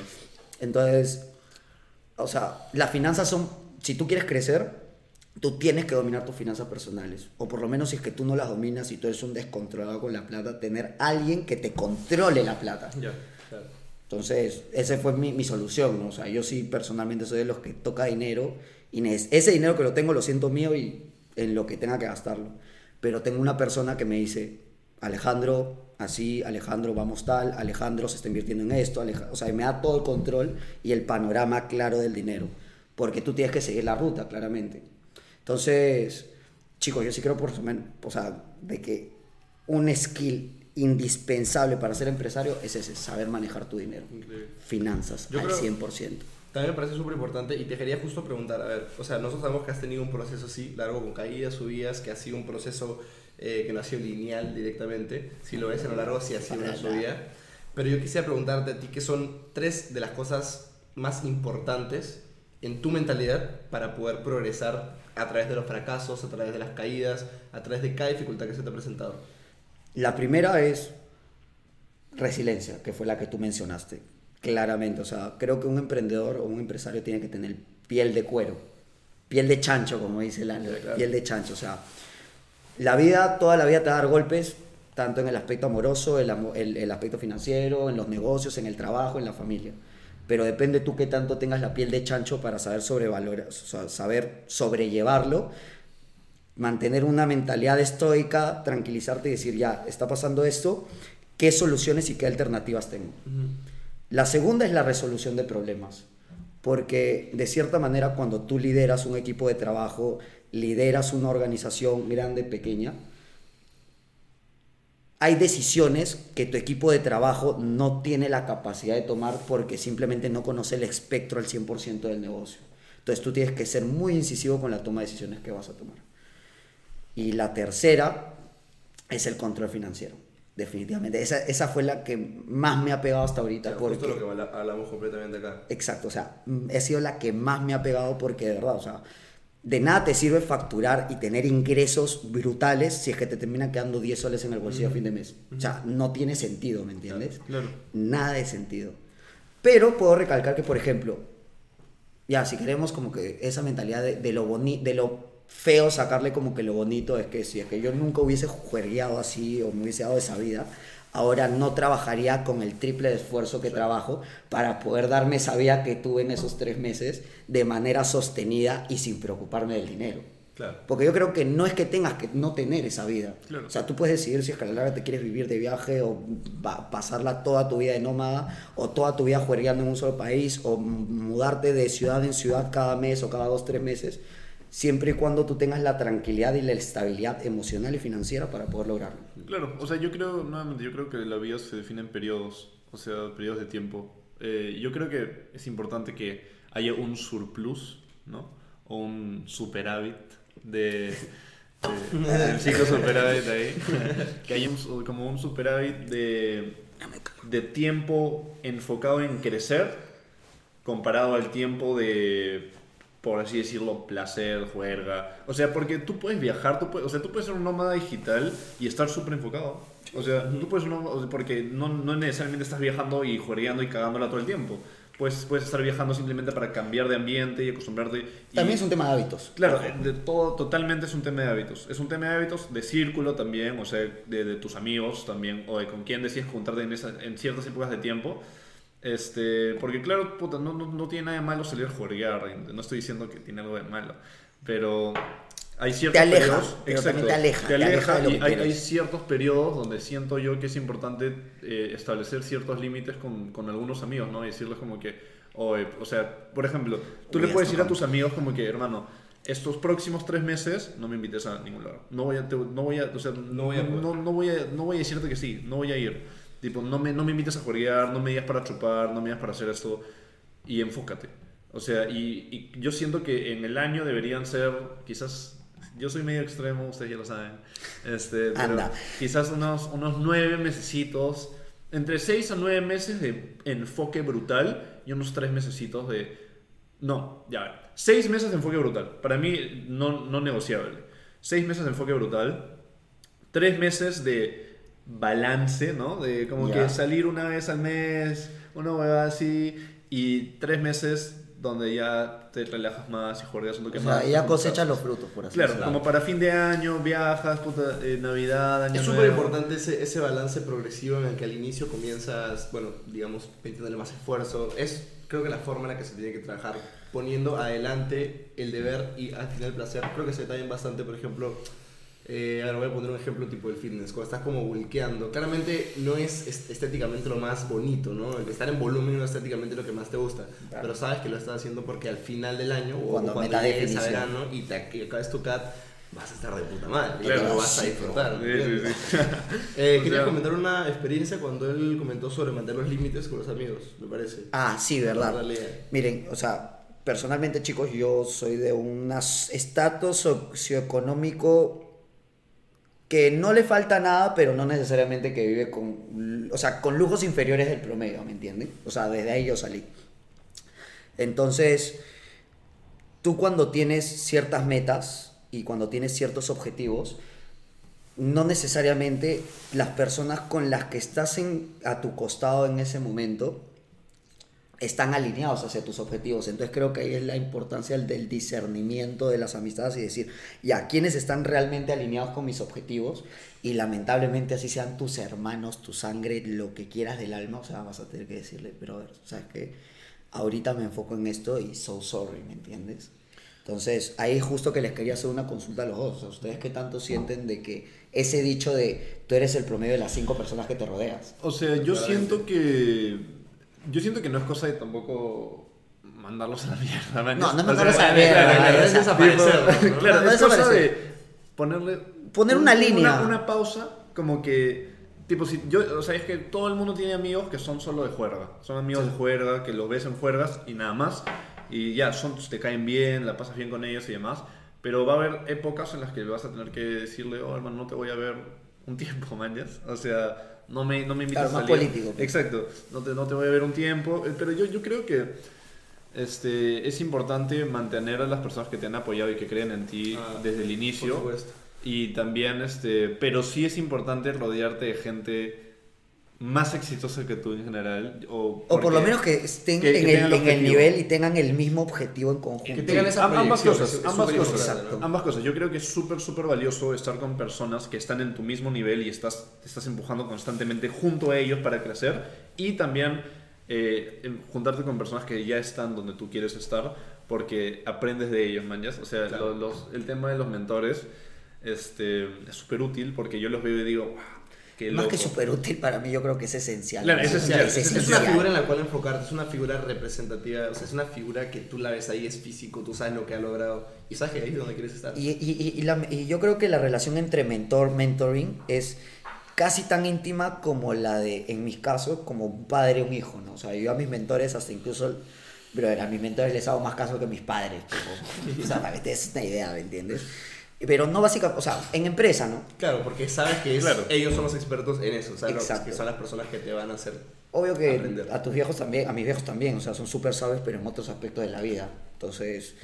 Entonces, o sea, las finanzas son, si tú quieres crecer, tú tienes que dominar tus finanzas personales. O por lo menos si es que tú no las dominas y tú eres un descontrolado con la plata, tener alguien que te controle la plata. Ya, claro. Entonces, esa fue mi, mi solución, ¿no? O sea, yo sí personalmente soy de los que toca dinero y ese dinero que lo tengo lo siento mío y en lo que tenga que gastarlo. Pero tengo una persona que me dice, Alejandro, así, Alejandro, vamos tal, Alejandro se está invirtiendo en esto, Aleja-". o sea, me da todo el control y el panorama claro del dinero. Porque tú tienes que seguir la ruta, claramente. Entonces, chicos, yo sí creo por o sea, de que un skill indispensable para ser empresario es ese, saber manejar tu dinero. Increíble. Finanzas, Yo al creo- 100%. También me parece súper importante y te quería justo preguntar, a ver, o sea, nosotros sabemos que has tenido un proceso así, largo, con caídas, subidas, que ha sido un proceso eh, que no ha sido lineal directamente, si lo ves a lo largo, sí ha sido una subida, pero yo quisiera preguntarte a ti qué son tres de las cosas más importantes en tu mentalidad para poder progresar a través de los fracasos, a través de las caídas, a través de cada dificultad que se te ha presentado. La primera es resiliencia, que fue la que tú mencionaste, claramente. O sea, creo que un emprendedor o un empresario tiene que tener piel de cuero, piel de chancho, como dice Lalo, Sí, claro. piel de chancho. O sea, la vida, toda la vida te va a dar golpes, tanto en el aspecto amoroso, el, el- el aspecto financiero, en los negocios, en el trabajo, en la familia. Pero depende tú qué tanto tengas la piel de chancho para saber sobrevalorar, saber sobrellevarlo mantener una mentalidad estoica, tranquilizarte y decir, ya, está pasando esto, ¿qué soluciones y qué alternativas tengo? La segunda es la resolución de problemas, porque de cierta manera cuando tú lideras un equipo de trabajo, lideras una organización grande, pequeña, hay decisiones que tu equipo de trabajo no tiene la capacidad de tomar porque simplemente no conoce el espectro al 100% del negocio. Entonces tú tienes que ser muy incisivo con la toma de decisiones que vas a tomar. Y la tercera es el control financiero. Definitivamente. Esa, esa fue la que más me ha pegado hasta ahorita. Justo porque, lo que habla- hablamos completamente acá. Exacto, o sea, mm, he sido la que más me ha pegado porque de verdad, o sea, de nada te sirve facturar y tener ingresos brutales si es que te terminan quedando 10 soles en el bolsillo a fin de mes. O sea, no tiene sentido, ¿me entiendes? Claro. Nada de sentido. Pero puedo recalcar que, por ejemplo, ya, si queremos como que esa mentalidad de, de lo boni de lo feo sacarle como que lo bonito es que si es que yo nunca hubiese juergueado así o me hubiese dado esa vida, ahora no trabajaría con el triple de esfuerzo que trabajo para poder darme esa vida que tuve en esos tres meses de manera sostenida y sin preocuparme del dinero. Claro. Porque yo creo que no es que tengas que no tener esa vida. Claro. O sea, tú puedes decidir si es que a la larga te quieres vivir de viaje o pasarla toda tu vida de nómada o toda tu vida juergueando en un solo país o mudarte de ciudad en ciudad cada mes o cada dos, tres meses, siempre y cuando tú tengas la tranquilidad y la estabilidad emocional y financiera para poder lograrlo. Claro, o sea, yo creo, nuevamente, yo creo que la vida se define en periodos, o sea, periodos de tiempo. Eh, yo creo que es importante que haya un surplus, ¿no? O un superávit de... de- el ciclo superávit ahí. Que haya un como un superávit de, de tiempo enfocado en crecer comparado al tiempo de, por así decirlo, placer, juerga. O sea, porque tú puedes viajar, tú puedes, o sea, tú puedes ser un nómada digital y estar súper enfocado. O sea, tú puedes ser un nómada- o sea, porque no, no necesariamente estás viajando y juergueando y cagándola todo el tiempo. Puedes, puedes estar viajando simplemente para cambiar de ambiente y acostumbrarte. y- También es un tema de hábitos. Claro, de todo, totalmente es un tema de hábitos. Es un tema de hábitos de círculo también, o sea, de, de tus amigos también, o de con quién decides juntarte en, en ciertas épocas de tiempo. Este, porque claro, puta, no, no, no tiene nada de malo salir a jugar, no estoy diciendo que tiene algo de malo, pero hay ciertos Te aleja, periodos, pero exacto, también te aleja, te te y hay, hay ciertos periodos donde siento yo que es importante eh, establecer ciertos límites con, con algunos amigos, ¿no? Y decirles como que, oye, o sea, por ejemplo, tú Uy, le puedes decir a tus amigos como que, hermano, estos próximos tres meses no me invites a ningún lado. No voy a, te- no voy a, o sea, no voy a no, poder. no, no voy a, no voy a decirte que sí, no voy a ir. Tipo, no me, no me invites a jugar, no me digas para chupar, no me digas para hacer esto y enfócate. O sea, y, y yo siento que en el año deberían ser, quizás, yo soy medio extremo, ustedes ya lo saben, este, pero Anda. quizás unos, unos nueve mesecitos, entre seis a nueve meses de enfoque brutal y unos tres mesecitos de... No, ya, ver, seis meses de enfoque brutal, para mí no, no negociable. Seis meses de enfoque brutal, tres meses de balance, ¿no? De como Ya. que salir una vez al mes, una hueva así, y tres meses donde ya te relajas más y juegas un toque O más. sea, ya más cosechas sabes. los frutos, por así Claro, decirlo. como para fin de año, viajas, puta, eh, Navidad, Año Es súper importante ese, ese balance progresivo en el que al inicio comienzas, bueno, digamos, metiéndole más esfuerzo. Es, creo que la forma en la que se tiene que trabajar, poniendo adelante el deber y al final el placer. Creo que se ve también bastante, por ejemplo, eh, ahora voy a poner un ejemplo tipo el fitness, cuando estás como bulkeando. Claramente no es est- estéticamente lo más bonito, ¿no? El estar en volumen no es estéticamente lo que más te gusta, Claro. pero sabes que lo estás haciendo porque al final del año o Cuando cuando, llegues a verano y te y acabes tu cat, vas a estar de puta madre, y Claro. lo vas a disfrutar. Sí, sí, sí. Eh, quería sea- comentar una experiencia cuando él comentó sobre mantener los límites con los amigos, me parece. Ah, sí, verdad. Dale. Miren, o sea, personalmente, chicos, yo soy de un estatus socioeconómico que no le falta nada, pero no necesariamente que vive con, o sea, con lujos inferiores del promedio, ¿me entienden? O sea, desde ahí yo salí. Entonces, tú cuando tienes ciertas metas y cuando tienes ciertos objetivos, no necesariamente las personas con las que estás en- a tu costado en ese momento están alineados hacia tus objetivos. Entonces creo que ahí es la importancia del discernimiento de las amistades y decir, ya, ¿quiénes están realmente alineados con mis objetivos? Y lamentablemente así sean tus hermanos, tu sangre, lo que quieras del alma, o sea, vas a tener que decirle, brother, ¿sabes qué? Ahorita me enfoco en esto y so sorry, ¿me entiendes? Entonces, ahí justo que les quería hacer una consulta a los dos. ¿Ustedes qué tanto sienten de que ese dicho de tú eres el promedio de las cinco personas que te rodeas? O sea, yo siento que. Yo siento que no es cosa de tampoco mandarlos a la mierda. ¿me No, no entiendes? mandarlos a la mierda, claro, es desaparecer, ¿no? Claro, No, no es cosa de ponerle. Poner una línea. Una, una pausa, como que. Tipo, si yo, o sea, es que todo el mundo tiene amigos que son solo de juerga. Son amigos de juerga, que los ves en juergas y nada más. Y ya, son, te caen bien, la pasas bien con ellos y demás. Pero va a haber épocas en las que vas a tener que decirle, oh, hermano, no te voy a ver un tiempo, manjas. O sea, no me, no me invitas Claro, a más salir. político. Exacto, no te, no te voy a ver un tiempo. Eh, Pero yo, yo creo que este, es importante mantener a las personas que te han apoyado y que creen en ti Ah, desde el Por inicio. supuesto. Y también, este, pero sí es importante rodearte de gente más exitosa que tú en general. O, O por lo menos que estén que- que en, tengan el, el en el nivel y tengan el mismo objetivo en conjunto. Que tengan esa Am- ambas cosas, es- ambas cosas, ¿no? ambas cosas. Yo creo que es súper, súper valioso estar con personas que están en tu mismo nivel y estás, te estás empujando constantemente junto a ellos para crecer y también eh, juntarte con personas que ya están donde tú quieres estar porque aprendes de ellos, manjas. O sea, Claro. lo- los- el tema de los mentores este, es súper útil porque yo los veo y digo, wow, qué Más loco. que súper útil para mí, yo creo que es esencial. Claro, es esencial, Es es Es esencial. una figura en la cual enfocarte, es una figura representativa, o sea, es una figura que tú la ves ahí, es físico, tú sabes lo que ha logrado y sabes que ahí es donde quieres estar. Y, y- y- y la- y yo creo que la relación entre mentor, mentoring es casi tan íntima como la de, en mis casos, como un padre y un hijo, ¿no? O sea, yo a mis mentores hasta incluso, brother, a mis mentores les hago más caso que a mis padres. tipo, o sea, para que te des una idea, ¿me entiendes? Pero no básicamente, o sea, en empresa, ¿no? Claro, porque sabes que es- Claro. ellos son los expertos en eso, sabes Exacto. que son las personas que te van a hacer. Obvio que Aprender. a tus viejos también, a mis viejos también, o sea, son súper sabios, pero en otros aspectos de la vida. Entonces,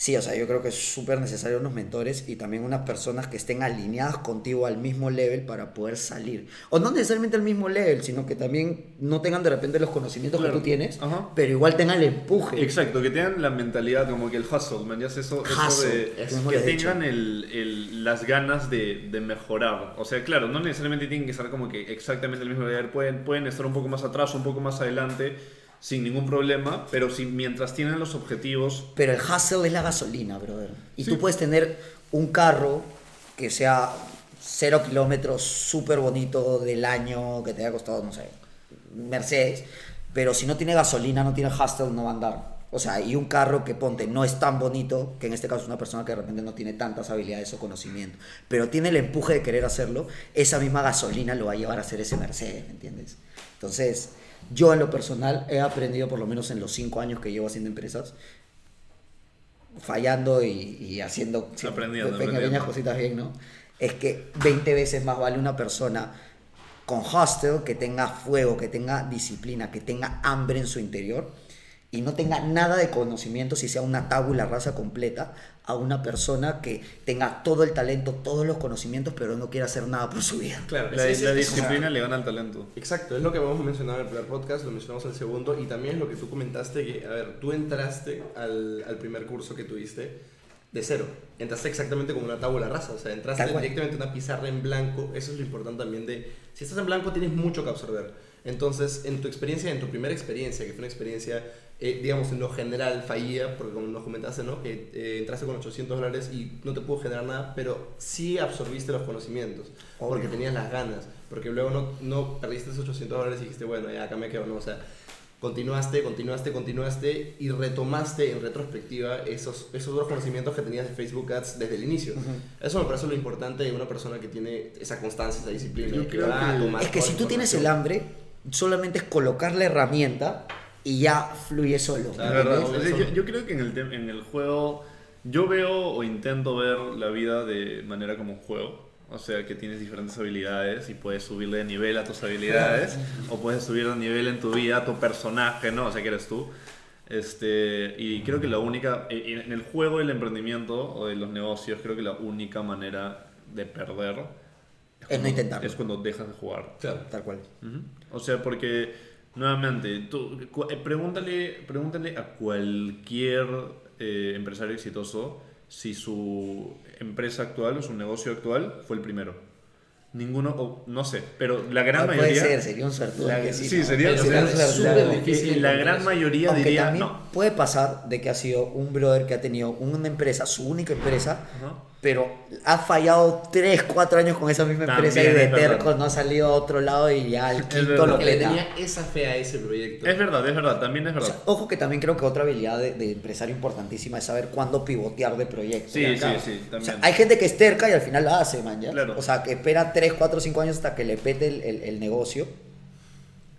sí, o sea, yo creo que es súper necesario unos mentores y también unas personas que estén alineadas contigo al mismo level para poder salir. O no necesariamente al mismo level, sino que también no tengan de repente los conocimientos Claro. que tú tienes, Ajá. pero igual tengan el empuje. Exacto, que tengan la mentalidad como que el hustle, man, ya sé eso, eso Hustle, de eso que tengan el, el- las ganas de, de mejorar. O sea, claro, no necesariamente tienen que estar como que exactamente el mismo nivel, pueden, pueden estar un poco más atrás, un poco más adelante, sin ningún problema, pero si mientras tienen los objetivos, Pero el hustle es la gasolina, brother. Y Sí. tú puedes tener un carro que sea cero kilómetros, súper bonito del año, que te haya costado, no sé, Mercedes, pero si no tiene gasolina, no tiene hustle, no va a andar. O sea, y un carro que ponte no es tan bonito, que en este caso es una persona que de repente no tiene tantas habilidades o conocimiento, pero tiene el empuje de querer hacerlo, esa misma gasolina lo va a llevar a hacer ese Mercedes, ¿me entiendes? Entonces, yo en lo personal he aprendido, por lo menos en los cinco años que llevo haciendo empresas, fallando y, y haciendo sí, Aprendiendo, pequeñas aprendiendo. cositas bien, ¿no? Es que 20 veces más vale una persona con hustle, que tenga fuego, que tenga disciplina, que tenga hambre en su interior y no tenga nada de conocimiento, si sea una tabula rasa completa, a una persona que tenga todo el talento, todos los conocimientos, pero no quiera hacer nada por su vida. Claro, La, ese- la sea, disciplina le gana al talento. Exacto, es lo que hemos mencionado en el primer podcast, lo mencionamos en el segundo, y también es lo que tú comentaste, que, a ver, tú entraste al, al primer curso que tuviste de cero, entraste exactamente como una tabula rasa, o sea, entraste Tal cual. directamente a una pizarra en blanco, eso es lo importante también de, si estás en blanco tienes mucho que absorber, entonces en tu experiencia, en tu primera experiencia, que fue una experiencia, eh, digamos, en lo general fallida, porque como nos comentaste, ¿no? Que eh, entraste con 800 dólares y no te pudo generar nada, pero sí absorbiste los conocimientos, porque Obvio. tenías las ganas, porque luego no, no perdiste esos 800 dólares y dijiste, bueno, ya acá me quedo, ¿no? O sea, continuaste, continuaste, continuaste y retomaste en retrospectiva esos, esos otros conocimientos que tenías de Facebook Ads desde el inicio. Eso me parece lo importante de una persona que tiene esa constancia, esa disciplina. Yo que creo que- Es que si tú tienes el hambre, solamente es colocar la herramienta y ya fluye solo. Claro. ¿no? O sea, yo, yo creo que en el, en el juego, yo veo o intento ver la vida de manera como un juego. O sea, que tienes diferentes habilidades y puedes subirle de nivel a tus habilidades o puedes subir de nivel en tu vida a tu personaje, ¿no? O sea, que eres tú. Este, y creo que la única, en en el juego del emprendimiento o de los negocios, creo que la única manera de perder Es no cuando- intentarlo. es cuando dejas de jugar. Claro. Tal cual. Ujú. O sea, porque nuevamente, tú, eh, pregúntale, pregúntale a cualquier eh, empresario exitoso si su empresa actual o su negocio actual fue el primero. Ninguno, o no sé, pero la gran No puede mayoría. ser, sería un suertudo. sí, sí, ¿no? sería, súper difícil difícil. La gran mayoría Aunque diría también no. puede pasar de que ha sido un brother que ha tenido una empresa, su única empresa, Ajá. Pero ha fallado 3, 4 años con esa misma empresa También y de es verdad. terco no ha salido a otro lado y ya al quinto lo Que le tenía esa fe a ese proyecto. Es verdad, es verdad, también es O verdad. sea, ojo que también creo que otra habilidad de, de empresario importantísima es saber cuándo pivotear de proyecto. Sí, sí, claro. sí, O también. sea, hay gente que es terca y al final la hace, man, ¿ya? Claro. O sea, que espera 3, 4, 5 años hasta que le pete el, el- el negocio.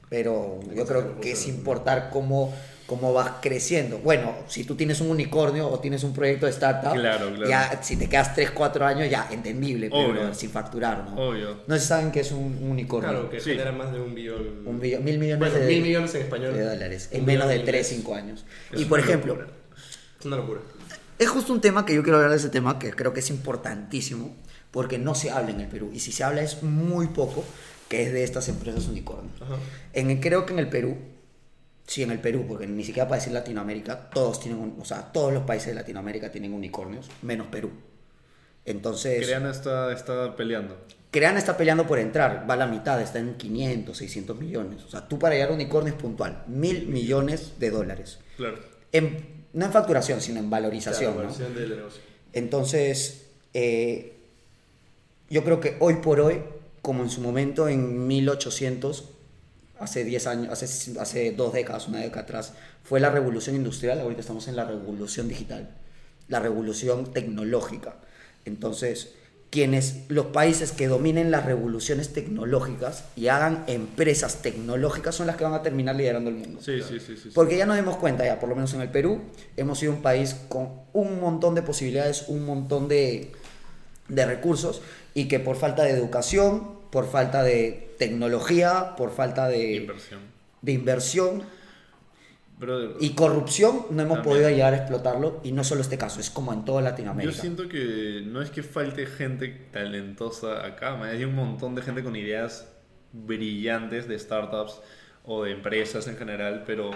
Pero yo creo que es importar cómo, cómo vas creciendo. Bueno, si tú tienes un unicornio o tienes un proyecto de startup, Claro, claro. ya si te quedas 3, 4 años, ya entendible, pero Obvio. sin facturar, ¿no? Obvio. No sé si saben que es un, un unicornio. Claro, que Sí. genera más de un billón. Un billón- mil millones Bueno, de, mil millones en español. de dólares en menos de billón en 3, inglés. 5 años. Es y por una ejemplo, locura. Es una locura. es justo un tema que yo quiero hablar de ese tema, que creo que es importantísimo, porque no se habla en el Perú. Y si se habla es muy poco, que es de estas empresas unicornio. Ajá. En el- creo que en el Perú, sí, en el Perú, porque ni siquiera para decir Latinoamérica, todos tienen, un- o sea, todos los países de Latinoamérica tienen unicornios, menos Perú. Entonces, Creana está, está peleando. Creana está peleando por entrar, va a la mitad, está en 500, 600 millones. O sea, tú para llegar a unicornio es puntual, mil millones de dólares. Claro. En- no en facturación, sino en valorización, Claro, ¿no? versión del negocio. Entonces, eh, yo creo que hoy por hoy, como en su momento en 1800, hace 10 años, hace, hace dos décadas, una década atrás, fue la revolución industrial, ahorita estamos en la revolución digital, la revolución tecnológica. Entonces, quienes, los países que dominen las revoluciones tecnológicas y hagan empresas tecnológicas son las que van a terminar liderando el mundo. Sí, sí, sí, sí. Porque ya nos dimos cuenta, ya por lo menos en el Perú, hemos sido un país con un montón de posibilidades, un montón de, de recursos, y que por falta de educación, por falta de tecnología, por falta de, Inversión. de inversión Brother, y corrupción, no hemos También. podido llegar a explotarlo, y no solo este caso, es como en toda Yo Latinoamérica. siento que no es que falte gente talentosa acá, hay un montón de gente con ideas brillantes de startups o de empresas en general, pero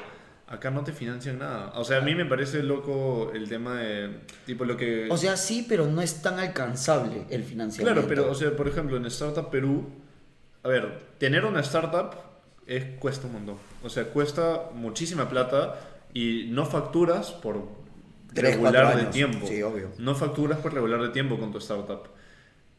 acá no te financian nada. O sea, a mí me parece loco el tema de, tipo, lo que... O sea, sí, pero no es tan alcanzable el financiamiento. claro, pero, o sea, por ejemplo, en Startup Perú, a ver, tener una startup es, cuesta un montón. O sea, cuesta muchísima plata y no facturas por Tres, regular de tiempo. Sí, obvio. No facturas por regular de tiempo con tu startup.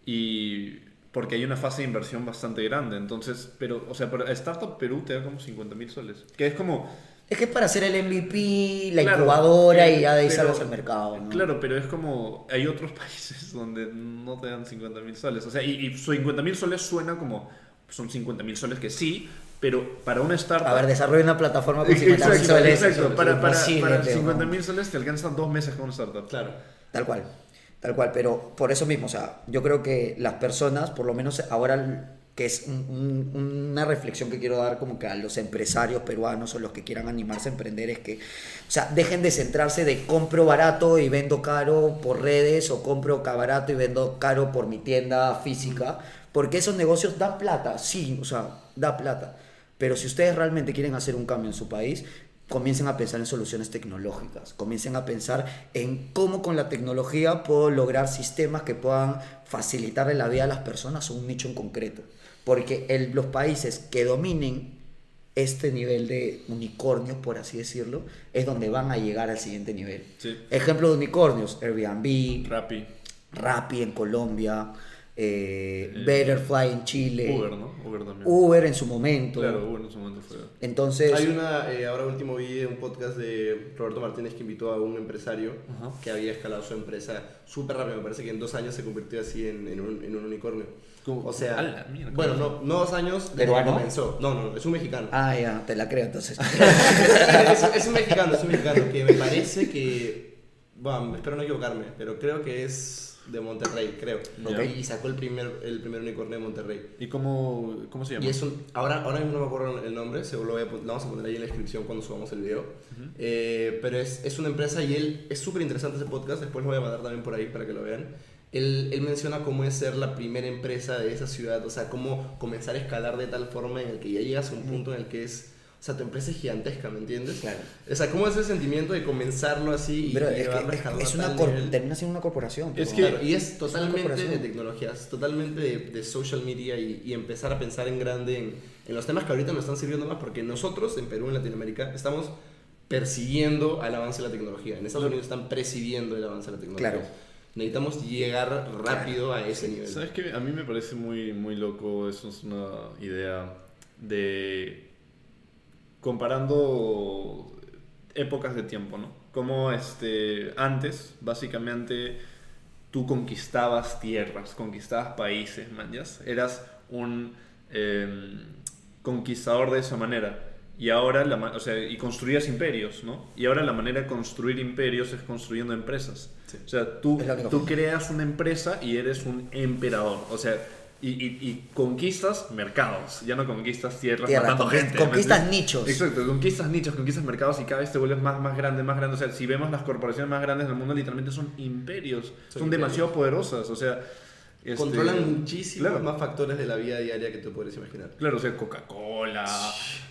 Y porque hay una fase de inversión bastante grande. Entonces, pero, o sea, para Startup Perú te da como 50 mil soles. Que es como, Es que es para hacer el MVP, la Claro, incubadora eh, y ya de ahí pero- salgas al mercado. ¿no? Claro, pero es como. Hay otros países donde no te dan 50 mil soles. O sea, y, y 50 mil soles suena como. Son 50 mil soles que sí, pero para una startup. A ver, desarrolla una plataforma con 50 mil Exacto, soles. exacto. Para, para, para tío, 50 ¿no? mil soles te alcanzan dos meses con una startup. Claro. Tal cual, tal cual, pero por eso mismo, o sea, yo creo que las personas, por lo menos ahora, que es un- un- una reflexión que quiero dar como que a los empresarios peruanos o los que quieran animarse a emprender, es que, o sea, dejen de centrarse de compro barato y vendo caro por redes o compro barato y vendo caro por mi tienda física, porque esos negocios dan plata, sí, o sea, da plata. Pero si ustedes realmente quieren hacer un cambio en su país, comiencen a pensar en soluciones tecnológicas, comiencen a pensar en cómo con la tecnología puedo lograr sistemas que puedan facilitarle la vida a las personas o un nicho en concreto. Porque el- los países que dominen este nivel de unicornios, por así decirlo, es donde van a llegar al siguiente nivel. Sí. Ejemplo de unicornios, Airbnb, Rappi, Rappi en Colombia, eh, Eh, Betterfly en Chile, Uber, ¿no? Uber también. Uber en su momento. Claro, Uber en su momento fue. Entonces, Hay una, eh, ahora último vi un podcast de Roberto Martínez que invitó a un empresario Ajá. que había escalado su empresa súper rápido. Me parece que en dos años se convirtió así en, en un, en un unicornio. ¿Cómo? O sea, bueno, no, no dos años desde que comenzó. No, no, es un mexicano. ah, ya, te la creo entonces. es, es un mexicano, es un mexicano que me parece que, bueno, espero no equivocarme, pero creo que es de Monterrey, creo. Ya. Y sacó el primer, el primer unicornio de Monterrey. ¿Y cómo, cómo se llama? Y es un, ahora, ahora mismo no me acuerdo el nombre, seguro lo, voy a lo vamos a poner ahí en la descripción cuando subamos el video. Eh, pero es, es una empresa y él es súper interesante ese podcast, después lo voy a mandar también por ahí para que lo vean. Él, él menciona cómo es ser la primera empresa de esa ciudad, o sea, cómo comenzar a escalar de tal forma en el que ya llegas a un punto en el que es, o sea, tu empresa es gigantesca, ¿me entiendes? Claro. O sea, cómo es ese sentimiento de comenzarlo así y Pero es, que, es, es una tal cor- nivel? termina siendo una corporación. Es que- Claro, y es una totalmente corporación. de tecnologías, totalmente de, de social media y, y empezar a pensar en grande en, en los temas que ahorita nos están sirviendo más, porque nosotros en Perú, en Latinoamérica, estamos persiguiendo al avance de la tecnología. En Estados Unidos están presidiendo el avance de la tecnología. Claro. Necesitamos llegar rápido a ese nivel. ¿Sabes qué? A mí me parece muy, muy loco, eso es una idea de comparando épocas de tiempo, ¿no? Como este, antes, básicamente, tú conquistabas tierras, conquistabas países, manjas. Eras un eh, conquistador de esa manera. Y ahora, la, o sea, y construías imperios, ¿no? Y ahora la manera de construir imperios es construyendo empresas. Sí. O sea, tú, tú creas una empresa y eres un emperador. O sea, y, y- y conquistas mercados, ya no conquistas tierras Tierra, matando conquist- gente. conquistas nichos. Exacto, conquistas nichos, conquistas mercados y cada vez te vuelves más, más grande, más grande. O sea, si vemos las corporaciones más grandes del mundo, literalmente son imperios. Son Son, demasiado poderosas. O sea, este, Controlan muchísimos claro. más factores de la vida diaria que tú puedes imaginar. Claro, o sea, Coca-Cola,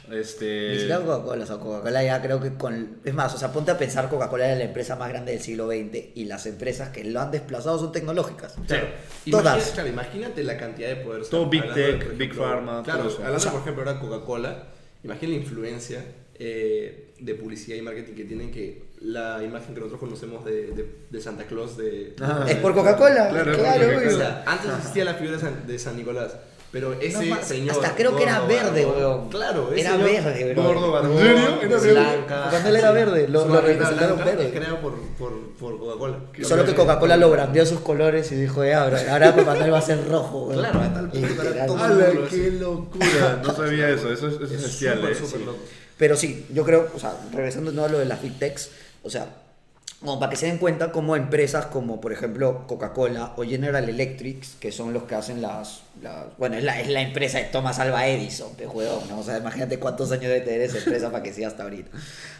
Ni este... siquiera Coca-Cola, o sea, Coca-Cola ya creo que con... Es más, o sea, ponte a pensar, Coca-Cola era la empresa más grande del siglo XX y las empresas que lo han desplazado son tecnológicas. Claro. Todas. Imagínate, claro, imagínate la cantidad de poder. Todo Big Tech, Big Pharma, Claro, todo eso. hablando O sea- por ejemplo ahora de Coca-Cola, imagina la influencia eh, de publicidad y marketing que tienen que la imagen que nosotros conocemos de, de, de Santa Claus de... Ah, Es por Coca-Cola, Claro, claro. Coca-Cola. O sea, antes existía la figura de San, de San Nicolás, pero ese No señor... hasta creo que era verde, weón. Claro, ese Era señor verde, bro. Gordo, barbón, ¿En serio? ¿Era verde? blanca. Coca-Cola era verde, lo- lo representaron verde. Creado por, por, por Coca-Cola. Solo que Coca-Cola lo brandeó sus colores y dijo, ya, ahora, ahora Papá Noel va a ser rojo. weón. Claro, a tal punto todo- ¡Hala, qué locura! No sabía eso, eso es, eso es Es especial, súper, ¿eh? súper Sí. loco. Pero sí, yo creo, o sea, regresando no a lo de las big techs, o sea, como para que se den cuenta como empresas como por ejemplo Coca-Cola o General Electric, que son los que hacen las, las- bueno, es la, es la empresa de Thomas Alva Edison, pe huevón, ¿no? O sea, imagínate cuántos años debe tener esa empresa para que siga hasta ahorita.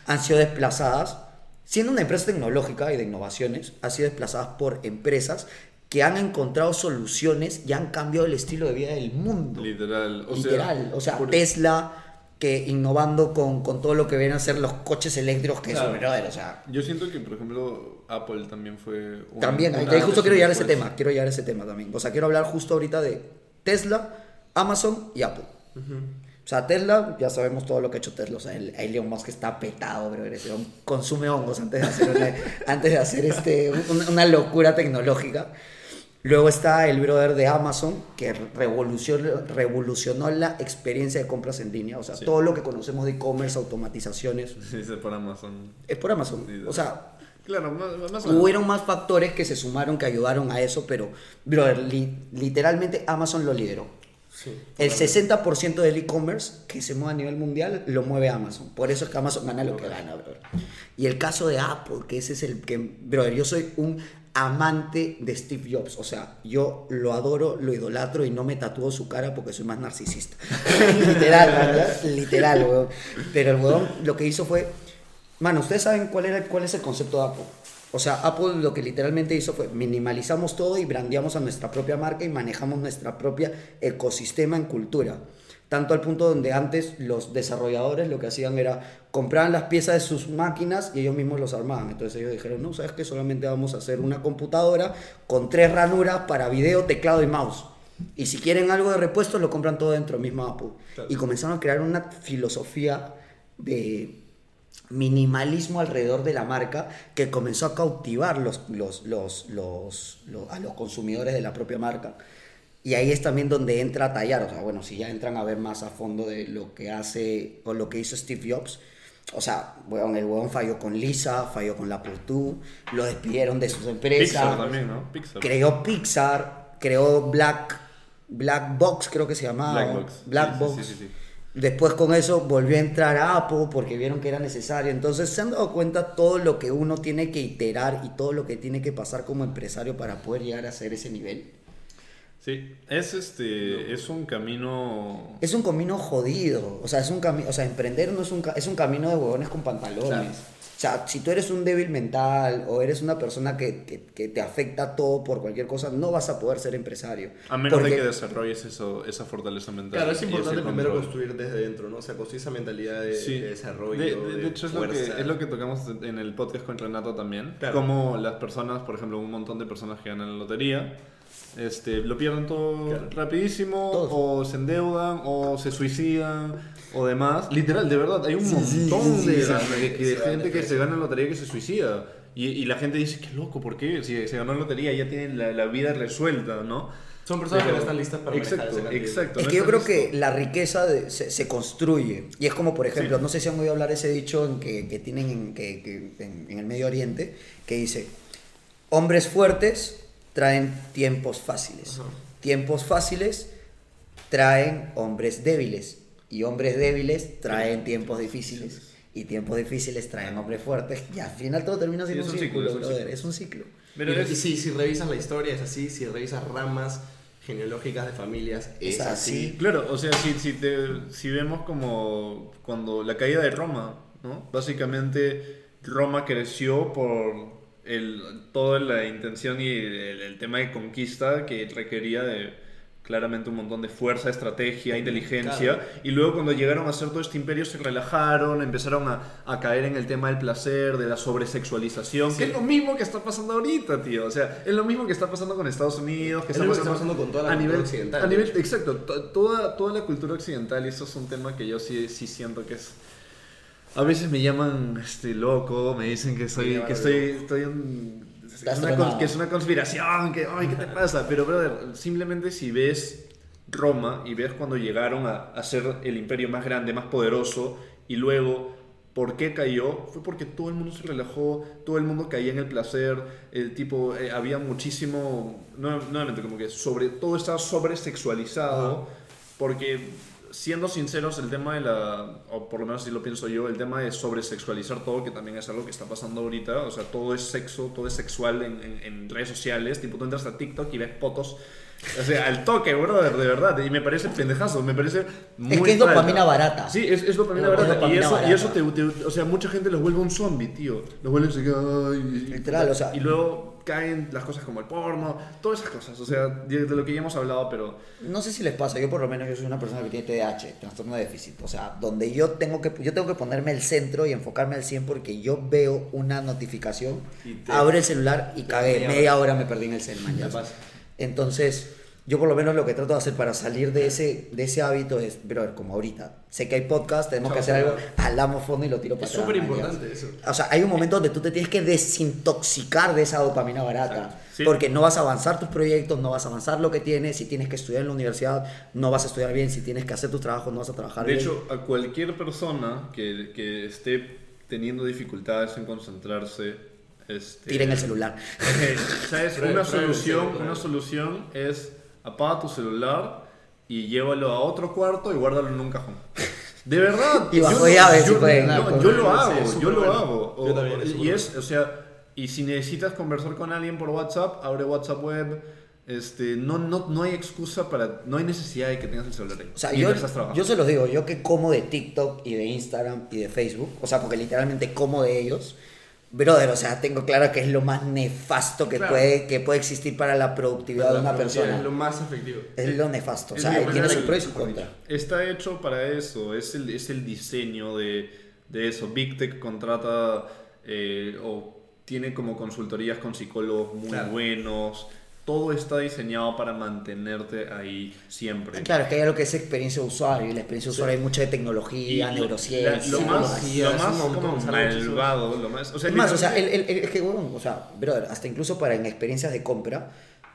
Han sido desplazadas, siendo una empresa tecnológica y de innovaciones, han sido desplazadas por empresas que han encontrado soluciones y han cambiado el estilo de vida del mundo. Literal. O sea, Literal, o sea, por- Tesla que innovando con, con todo lo que vienen a ser los coches eléctricos que Claro. son, brother, o sea, Yo siento que, por ejemplo, Apple también fue... un- también, ahí, una ahí justo quiero llegar a ese tema, quiero llegar a ese tema también, o sea, quiero hablar justo ahorita de Tesla, Amazon y Apple. O sea, Tesla, ya sabemos todo lo que ha hecho Tesla. O sea, el Elon Musk está petado, hombre consume hongos antes de hacer, una- antes de hacer este, un- una locura tecnológica. Luego está el brother de Amazon, que revolucionó, revolucionó la experiencia de compras en línea. O sea, Sí. todo lo que conocemos de e-commerce, automatizaciones, Dice por Amazon. es por Amazon. Sí, O sea, Claro, más, más hubieron más factores que se sumaron, que ayudaron a eso, pero, brother, li- literalmente Amazon lo lideró. Sí. El 60% del e-commerce que se mueve a nivel mundial lo mueve Amazon. Por eso es que Amazon gana lo que gana, brother. Y el caso de Apple, que ese es el que, brother, yo soy un amante de Steve Jobs. O sea, yo lo adoro, lo idolatro y no me tatúo su cara porque soy más narcisista. literal, ¿verdad? Literal. Pero el weón lo que hizo fue, mano, ¿ustedes saben cuál, era, cuál es el concepto de Apple? O sea, Apple lo que literalmente hizo fue minimalizamos todo y brandeamos a nuestra propia marca y manejamos nuestra propia ecosistema en cultura. Tanto al punto donde antes los desarrolladores lo que hacían era compraban las piezas de sus máquinas y ellos mismos los armaban. Entonces ellos dijeron, no, sabes que solamente vamos a hacer una computadora con tres ranuras para video, teclado y mouse. Y si quieren algo de repuesto, lo compran todo dentro del mismo Apple. Claro. Y comenzaron a crear una filosofía de minimalismo alrededor de la marca que comenzó a cautivar los, los, los, los- los- a los consumidores de la propia marca. Y ahí es también donde entra a tallar. O sea, bueno, si ya entran a ver más a fondo de lo que hace o lo que hizo Steve Jobs. O sea, bueno, el huevón falló con Lisa, falló con la Portu, lo despidieron de sus empresas Pixar también, ¿no? Pixar. creó Pixar, creó Black, Black Box, creo que se llamaba. Black Box. Black Sí, Box. sí, sí, sí. Después con eso volvió a entrar a Apple porque vieron que era necesario. Entonces se han dado cuenta todo lo que uno tiene que iterar y todo lo que tiene que pasar como empresario para poder llegar a ser ese nivel. Sí, es este, es un camino... Es un camino jodido. O sea, es un camino, o sea, emprender no es un, ca- es un camino de huevones con pantalones. Claro. O sea, si tú eres un débil mental o eres una persona que, que- que te afecta todo por cualquier cosa, no vas a poder ser empresario. A menos Porque- de que desarrolles eso, esa fortaleza mental. Claro, es importante primero control. construir desde dentro, ¿no? O sea, construir esa mentalidad de, Sí. de desarrollo. De, de- de hecho, es lo, que, es lo que tocamos en el podcast con Renato también. Claro. Como las personas, por ejemplo, un montón de personas que ganan la lotería, este, lo pierden todo Claro. rapidísimo, Todos. o se endeudan, o se suicidan, o demás. Literal, de verdad, hay un Sí, montón sí, de, sí, de- sí, de- sí, de sí, gente sí, que sí. se gana la lotería que se suicida. Y, y la gente dice, qué loco, ¿por qué? Si se ganó la lotería ya tienen la, la vida resuelta, ¿no? Son personas Pero- que no están listas para Exacto, exacto. Es no que yo creo que listos. la riqueza de- se, se construye. Y es como, por ejemplo, Sí. no sé si han oído hablar ese dicho en que, que tienen en, que, que- en, en el Medio Oriente, que dice, hombres fuertes traen tiempos fáciles. Ajá. Tiempos fáciles traen hombres débiles. Y hombres débiles traen tiempos difíciles. Y tiempos difíciles traen hombres fuertes. Y al final todo termina siendo Sí, un, ciclo, círculo, es un brother. ciclo. Es un ciclo. Pero y, es- y si, si revisas la historia es así, si revisas ramas genealógicas de familias es, Es así. así. Claro, o sea, si, si, te- si vemos como cuando la caída de Roma, ¿no? Básicamente Roma creció por el, toda la intención y el, el tema de conquista que requería de claramente un montón de fuerza, estrategia, inteligencia. Claro. Y luego cuando llegaron a hacer todo este imperio se relajaron, empezaron a, a caer en el tema del placer, de la sobresexualización, Sí. que es lo mismo que está pasando ahorita, tío. O sea, es lo mismo que está pasando con Estados Unidos, que Es lo mismo que está pasando con toda la a cultura nivel occidental, A nivel, exacto, to- toda, toda la cultura occidental, y eso es un tema que yo sí, sí siento que es... A veces me llaman este, loco, me dicen que soy, que estoy, estoy un- es Estás una, que es una conspiración, que, ay, ¿qué te pasa? Pero, brother, simplemente si ves Roma y ves cuando llegaron a, a ser el imperio más grande, más poderoso, y luego, ¿por qué cayó? Fue porque todo el mundo se relajó, todo el mundo caía en el placer, el tipo, eh, había muchísimo, nue- nuevamente, como que sobre, todo estaba sobresexualizado, porque siendo sinceros, el tema de la, o por lo menos así lo pienso yo, el tema de sobresexualizar todo, que también es algo que está pasando ahorita, o sea, todo es sexo, todo es sexual en, en- en redes sociales, tipo tú entras a TikTok y ves fotos, o sea, al toque, brother, de verdad, y me parece pendejazo, me parece muy Es que es falta. dopamina barata. Sí, es, es dopamina Es barata, y dopamina eso, barata. y eso te, te- o sea, mucha gente los vuelve un zombie, tío, los vuelve así, y- Literal, o sea- y luego caen las cosas como el porno, todas esas cosas, o sea, de, de lo que ya hemos hablado, pero... No sé si les pasa, yo por lo menos yo soy una persona que tiene TDAH, trastorno de déficit, o sea, donde yo tengo que yo tengo que ponerme el centro y enfocarme al 100 porque yo veo una notificación, te- abro el celular y cagué, media hora me perdí en el cel, man, ya. Me pasa. Entonces, yo por lo menos lo que trato de hacer para salir de ese, de ese hábito es, pero como ahorita, sé que hay podcast, tenemos que hacer algo, alamos fondo y lo tiro para Es atrás, súper importante eso. O sea, hay un momento donde tú te tienes que desintoxicar de esa dopamina barata. Sí. Porque no vas a avanzar tus proyectos, no vas a avanzar lo que tienes. Si tienes que estudiar en la universidad, no vas a estudiar bien. Si tienes que hacer tus trabajos, no vas a trabajar De bien. hecho, a cualquier persona que, que esté teniendo dificultades en concentrarse, este, tiren el celular. ¿Sabes? Una solución, una solución es apaga tu celular y llévalo a otro cuarto y guárdalo en un cajón. De verdad. Y bajo yo no- llave, si yo- pueden. no, yo lo Sí, hago, es yo lo bueno. hago. O- Yo también, es y es, o sea, y si necesitas conversar con alguien por WhatsApp, abre WhatsApp web. Este, no, no, no hay excusa para, no hay necesidad de que tengas el celular ahí. O sea, yo, estás yo se los digo, yo que como de TikTok y de Instagram y de Facebook, o sea, porque literalmente como de ellos, brother, o sea, tengo claro que es lo más nefasto que, Claro. puede, que puede existir para la productividad de una persona. Es lo más efectivo. Es lo nefasto, o sea, tiene su pro y su contra. Está hecho para eso, es el, es el diseño de, de eso. Big Tech contrata eh, o tiene como consultorías con psicólogos muy Claro. buenos. Todo está diseñado para mantenerte ahí siempre. Claro, es que hay algo que es experiencia de usuario, y la experiencia de usuario hay mucha de tecnología, Y neurociencia. lo más, lo más como malvado, lo más... O sea, Es más, o sea, el, literalmente- el- el- es que, huevón, o sea, brother, hasta incluso para en experiencias de compra,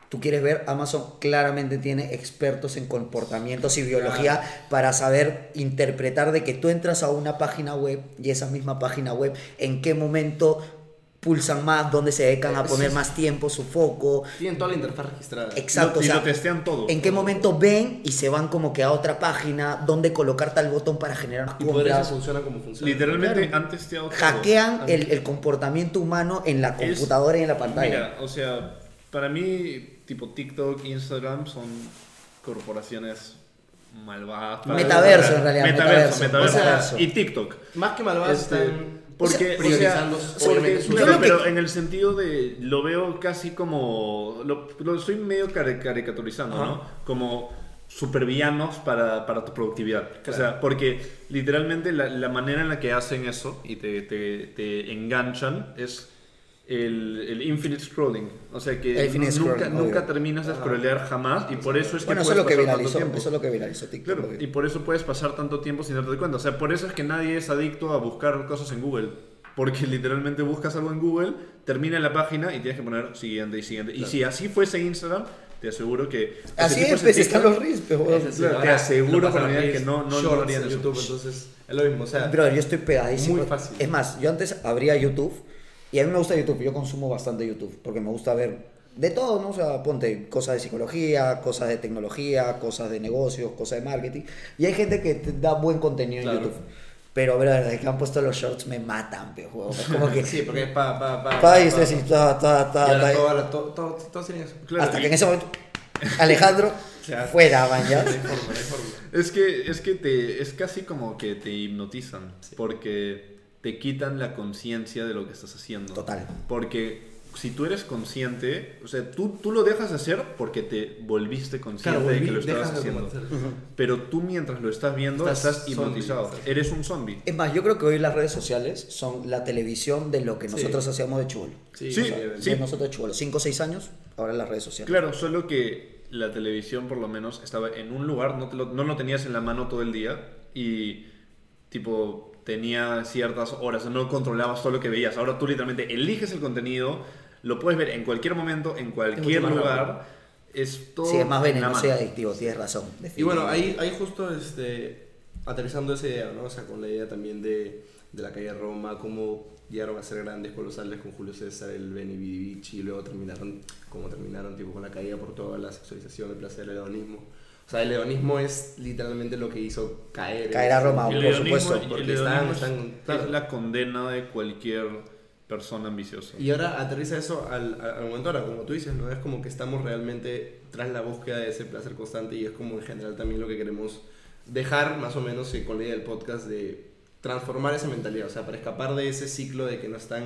tú quieres ver, Amazon claramente tiene expertos en comportamientos y biología para saber interpretar de que tú entras a una página web y esa misma página web, en qué momento pulsan más, dónde se dedican a poner sí. más tiempo, su foco. Tienen toda la interfaz registrada. Exacto, Lo- o y lo testean todo. en qué momento ven y se van como que a otra página, dónde colocar tal botón para generar más Y por eso compras. funciona como funciona. Literalmente Claro. han testeado todo. Hackean el, el comportamiento humano en la Es- computadora y en la pantalla. Mira, o sea, para mí, tipo TikTok, Instagram son corporaciones malvadas. para- Metaverso, en realidad, Metaverso, metaverso, metaverso. metaverso. Y TikTok. Más que malvadas Este, están porque, o sea, priorizando, o sea, obviamente, porque- su- claro, Yo lo que- pero en el sentido de lo veo casi como lo, lo estoy medio cari- caricaturizando, Ajá. ¿no? Como supervillanos para, para tu productividad. O sea, porque literalmente la, la manera en la que hacen eso y te, te, te enganchan es el, el infinite scrolling. O sea que nunca, scrolling, nunca terminas de scrollear jamás y por eso es que Bueno, eso es puedes lo que pasar tanto viralizó, tiempo. eso es lo que viralizó TikTok. Claro, y por eso puedes pasar tanto tiempo sin darte cuenta. O sea, por eso es que nadie es adicto a buscar cosas en Google. Porque literalmente buscas algo en Google, termina la página y tienes que poner siguiente y siguiente. Y si así fuese Instagram, te aseguro que... Así es, pues están los reels, Claro, te aseguro la Reels, que no- no shorts harían. YouTube, entonces es lo mismo. O sea, Brother, yo estoy pegadísimo. Muy fácil. Es más, yo antes abría YouTube y a mí me gusta YouTube, yo consumo bastante YouTube porque me gusta ver de todo, ¿no? O sea, ponte cosas de psicología, cosas de tecnología, cosas de negocios, cosas de marketing. Y hay gente que te da buen contenido Claro. en YouTube. Pero, brother, desde que han puesto los shorts me matan, pero huevón. Es como que. sí, porque es pa, pa, pa. Pa, y así, ta, ta, ta, ahora ta, todo, ahora todo, todo, todo tiene eso. Claro, hasta que en ese momento. Alejandro, fuera, forma. Es que, es que te, es casi como que te hipnotizan. Porque te quitan la conciencia de lo que estás haciendo. Total. Porque si tú eres consciente, o sea, tú, tú lo dejas de hacer porque te volviste consciente Claro, de que volví- lo estabas haciendo. Pero tú mientras lo estás viendo Estás estás, hipnotizado. zombie, estás- Eres un zombie. Es más, yo creo que hoy las redes sociales son la televisión de lo que Sí. nosotros hacíamos de chubolo. Sí, Sí, obviamente. sí. De nosotros de chubolo. 5 o 6 años, ahora las redes sociales. Claro, solo que la televisión por lo menos estaba en un lugar, no, te lo, no lo tenías en la mano todo el día y tipo tenía ciertas horas, no controlabas todo lo que veías. Ahora tú literalmente eliges el contenido, lo puedes ver en cualquier momento, en cualquier lugar. rápido. Es todo Sí, es más venenoso y adictivo, tienes razón. Y bueno, ahí, ahí justo este, aterrizando esa idea, ¿no? O sea, con la idea también de, de la calle Roma, cómo llegaron a ser grandes colosales con Julio César, el Beni Vidi Vici, y luego terminaron como terminaron, tipo, con la caída por toda la sexualización, el placer del hedonismo. O sea, el hedonismo es literalmente lo que hizo caer. Caer a Roma, El por supuesto, porque están- es- están- claro. es la condena de cualquier persona ambiciosa. Y ahora aterriza eso al, al, momento ahora, como tú dices, ¿no? Es como que estamos realmente tras la búsqueda de ese placer constante y es como en general también lo que queremos dejar más o menos eh, con la idea del podcast de transformar esa mentalidad, o sea, para escapar de ese ciclo de que nos están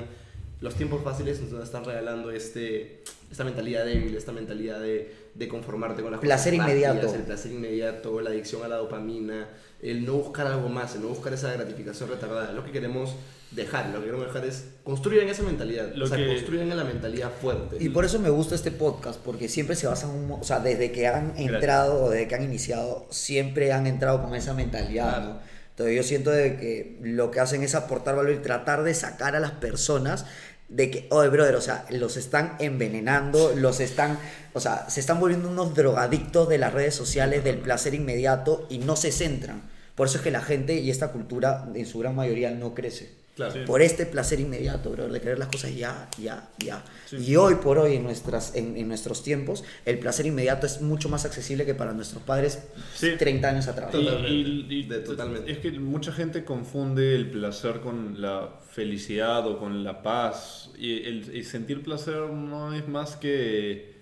los tiempos fáciles nos están regalando este, esta mentalidad débil, esta mentalidad de, de conformarte con las Placer cosas inmediato. rápidas, el placer inmediato, la adicción a la dopamina, el no buscar algo más, el no buscar esa gratificación retardada. Lo que queremos dejar, lo que queremos dejar es construir en esa mentalidad, Lo o sea, que- construir en la mentalidad fuerte. Y por eso me gusta este podcast, porque siempre se basa en un... O sea, desde que han entrado o desde que han iniciado, siempre han entrado con esa mentalidad, Claro. ¿no? Entonces yo siento de que lo que hacen es aportar valor y tratar de sacar a las personas de que, oye, brother, o sea, los están envenenando, los están, o sea, se están volviendo unos drogadictos de las redes sociales, del placer inmediato y no se centran. Por eso es que la gente y esta cultura en su gran mayoría no crece. Claro. Sí. Por este placer inmediato, bro, de querer las cosas ya, ya, ya. Sí. Y hoy por hoy, en, nuestras, en, en nuestros tiempos, el placer inmediato es mucho más accesible que para nuestros padres Sí. 30 años atrás. Y- Totalmente. y- y- De- totalmente. Es que mucha gente confunde el placer con la felicidad o con la paz. Y el, el sentir placer no es más que.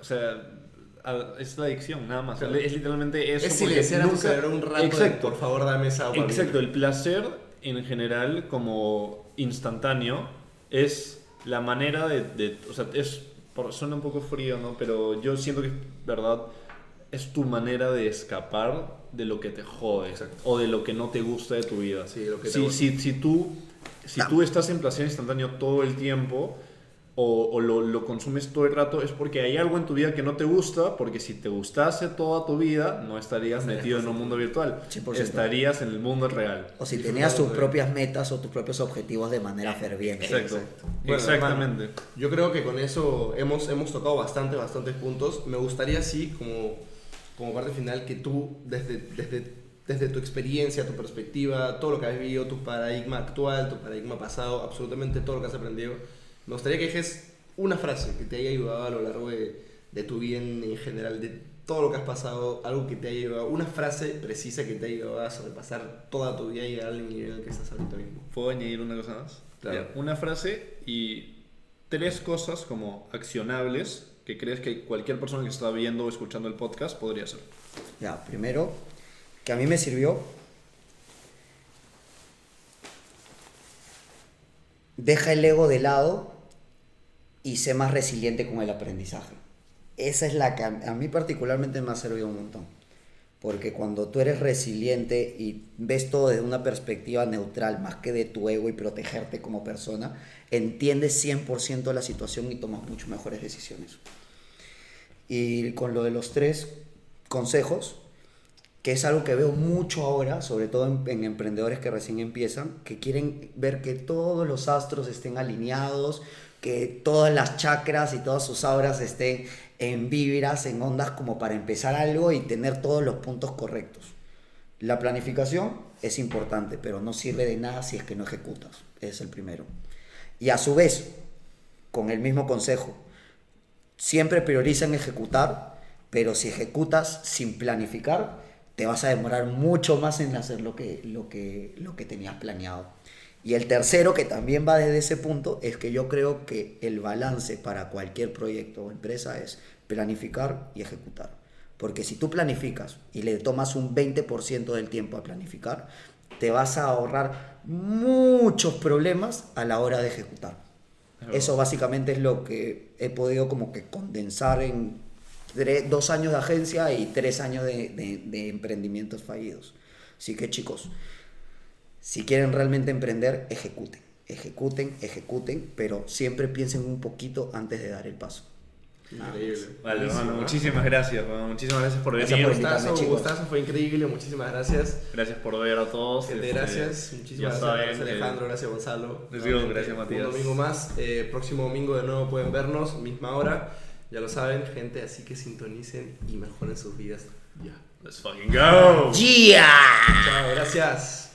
O sea, a- es la adicción, nada más. Claro. Es literalmente eso. es silenciar a tu nunca- cerebro un rato. de, Exacto. por favor, dame esa dopamina. Exacto, el placer en general como instantáneo es la manera de, de- o sea, es, suena un poco frío, ¿no? Pero yo siento que, verdad, es tu manera de escapar de lo que te jode Exacto. o de lo que no te gusta de tu vida. Sí, lo que te si, si, si tú, si No. tú estás en placer instantáneo todo el tiempo o, o lo, lo consumes todo el rato es porque hay algo en tu vida que no te gusta, porque si te gustase toda tu vida no estarías metido en un mundo virtual, 100%. estarías en el mundo real. O si tenías tus propias metas o tus propios objetivos de manera ferviente. Exacto. Bueno, Exactamente. hermano, yo creo que con eso hemos, hemos tocado bastante, bastantes puntos. Me gustaría, sí, como, como parte final, que tú, desde, desde, desde tu experiencia, tu perspectiva, todo lo que has vivido, tu paradigma actual, tu paradigma pasado, absolutamente todo lo que has aprendido, me gustaría que dejes una frase que te haya ayudado a lo largo de, de tu vida en, en general, de todo lo que has pasado, algo que te haya ayudado, una frase precisa que te haya ayudado a sobrepasar toda tu vida y llegar al nivel en el que estás ahorita mismo. ¿Puedo añadir una cosa más? Claro. Ya, Una frase y tres cosas como accionables que crees que cualquier persona que está viendo o escuchando el podcast podría hacer. Ya, primero, que a mí me sirvió. Deja el ego de lado y sé más resiliente con el aprendizaje. Esa es la que a, mí particularmente me ha servido un montón. Porque cuando tú eres resiliente y ves todo desde una perspectiva neutral, más que de tu ego y protegerte como persona, entiendes 100% la situación y tomas mucho mejores decisiones. Y con lo de los tres consejos, que es algo que veo mucho ahora, sobre todo en, en emprendedores que recién empiezan, que quieren ver que todos los astros estén alineados, que todas las chakras y todas sus auras estén en vibras, en ondas, como para empezar algo y tener todos los puntos correctos. La planificación es importante, pero no sirve de nada si es que no ejecutas. Es el primero. Y a su vez, con el mismo consejo, siempre prioriza en ejecutar, pero si ejecutas sin planificar, te vas a demorar mucho más en hacer lo que, lo que, lo que tenías planeado. Y el tercero, que también va desde ese punto, es que yo creo que el balance para cualquier proyecto o empresa es planificar y ejecutar. Porque si tú planificas y le tomas un 20% del tiempo a planificar, te vas a ahorrar muchos problemas a la hora de ejecutar. Eso básicamente es lo que he podido como que condensar en dos años de agencia y tres años de, de- de emprendimientos fallidos. Así que chicos, si quieren realmente emprender, ejecuten, ejecuten, ejecuten, pero siempre piensen un poquito antes de dar el paso. Increíble. Vale, Buenísimo, hermano, ¿no? muchísimas gracias. hermano, Muchísimas gracias por venir. Gracias por Un gustazo, chicos. gustazo, fue increíble, muchísimas gracias. Gracias por ver a todos. Gente, este, gracias, muchísimas gracias, saben, gracias eh, Alejandro, gracias Gonzalo. les digo gracias, Matías. Un domingo más, eh, próximo domingo de nuevo pueden vernos, misma hora, ya lo saben, gente, así que sintonicen y mejoren sus vidas ya. Let's fucking go. ¡Yeah! Chao, gracias.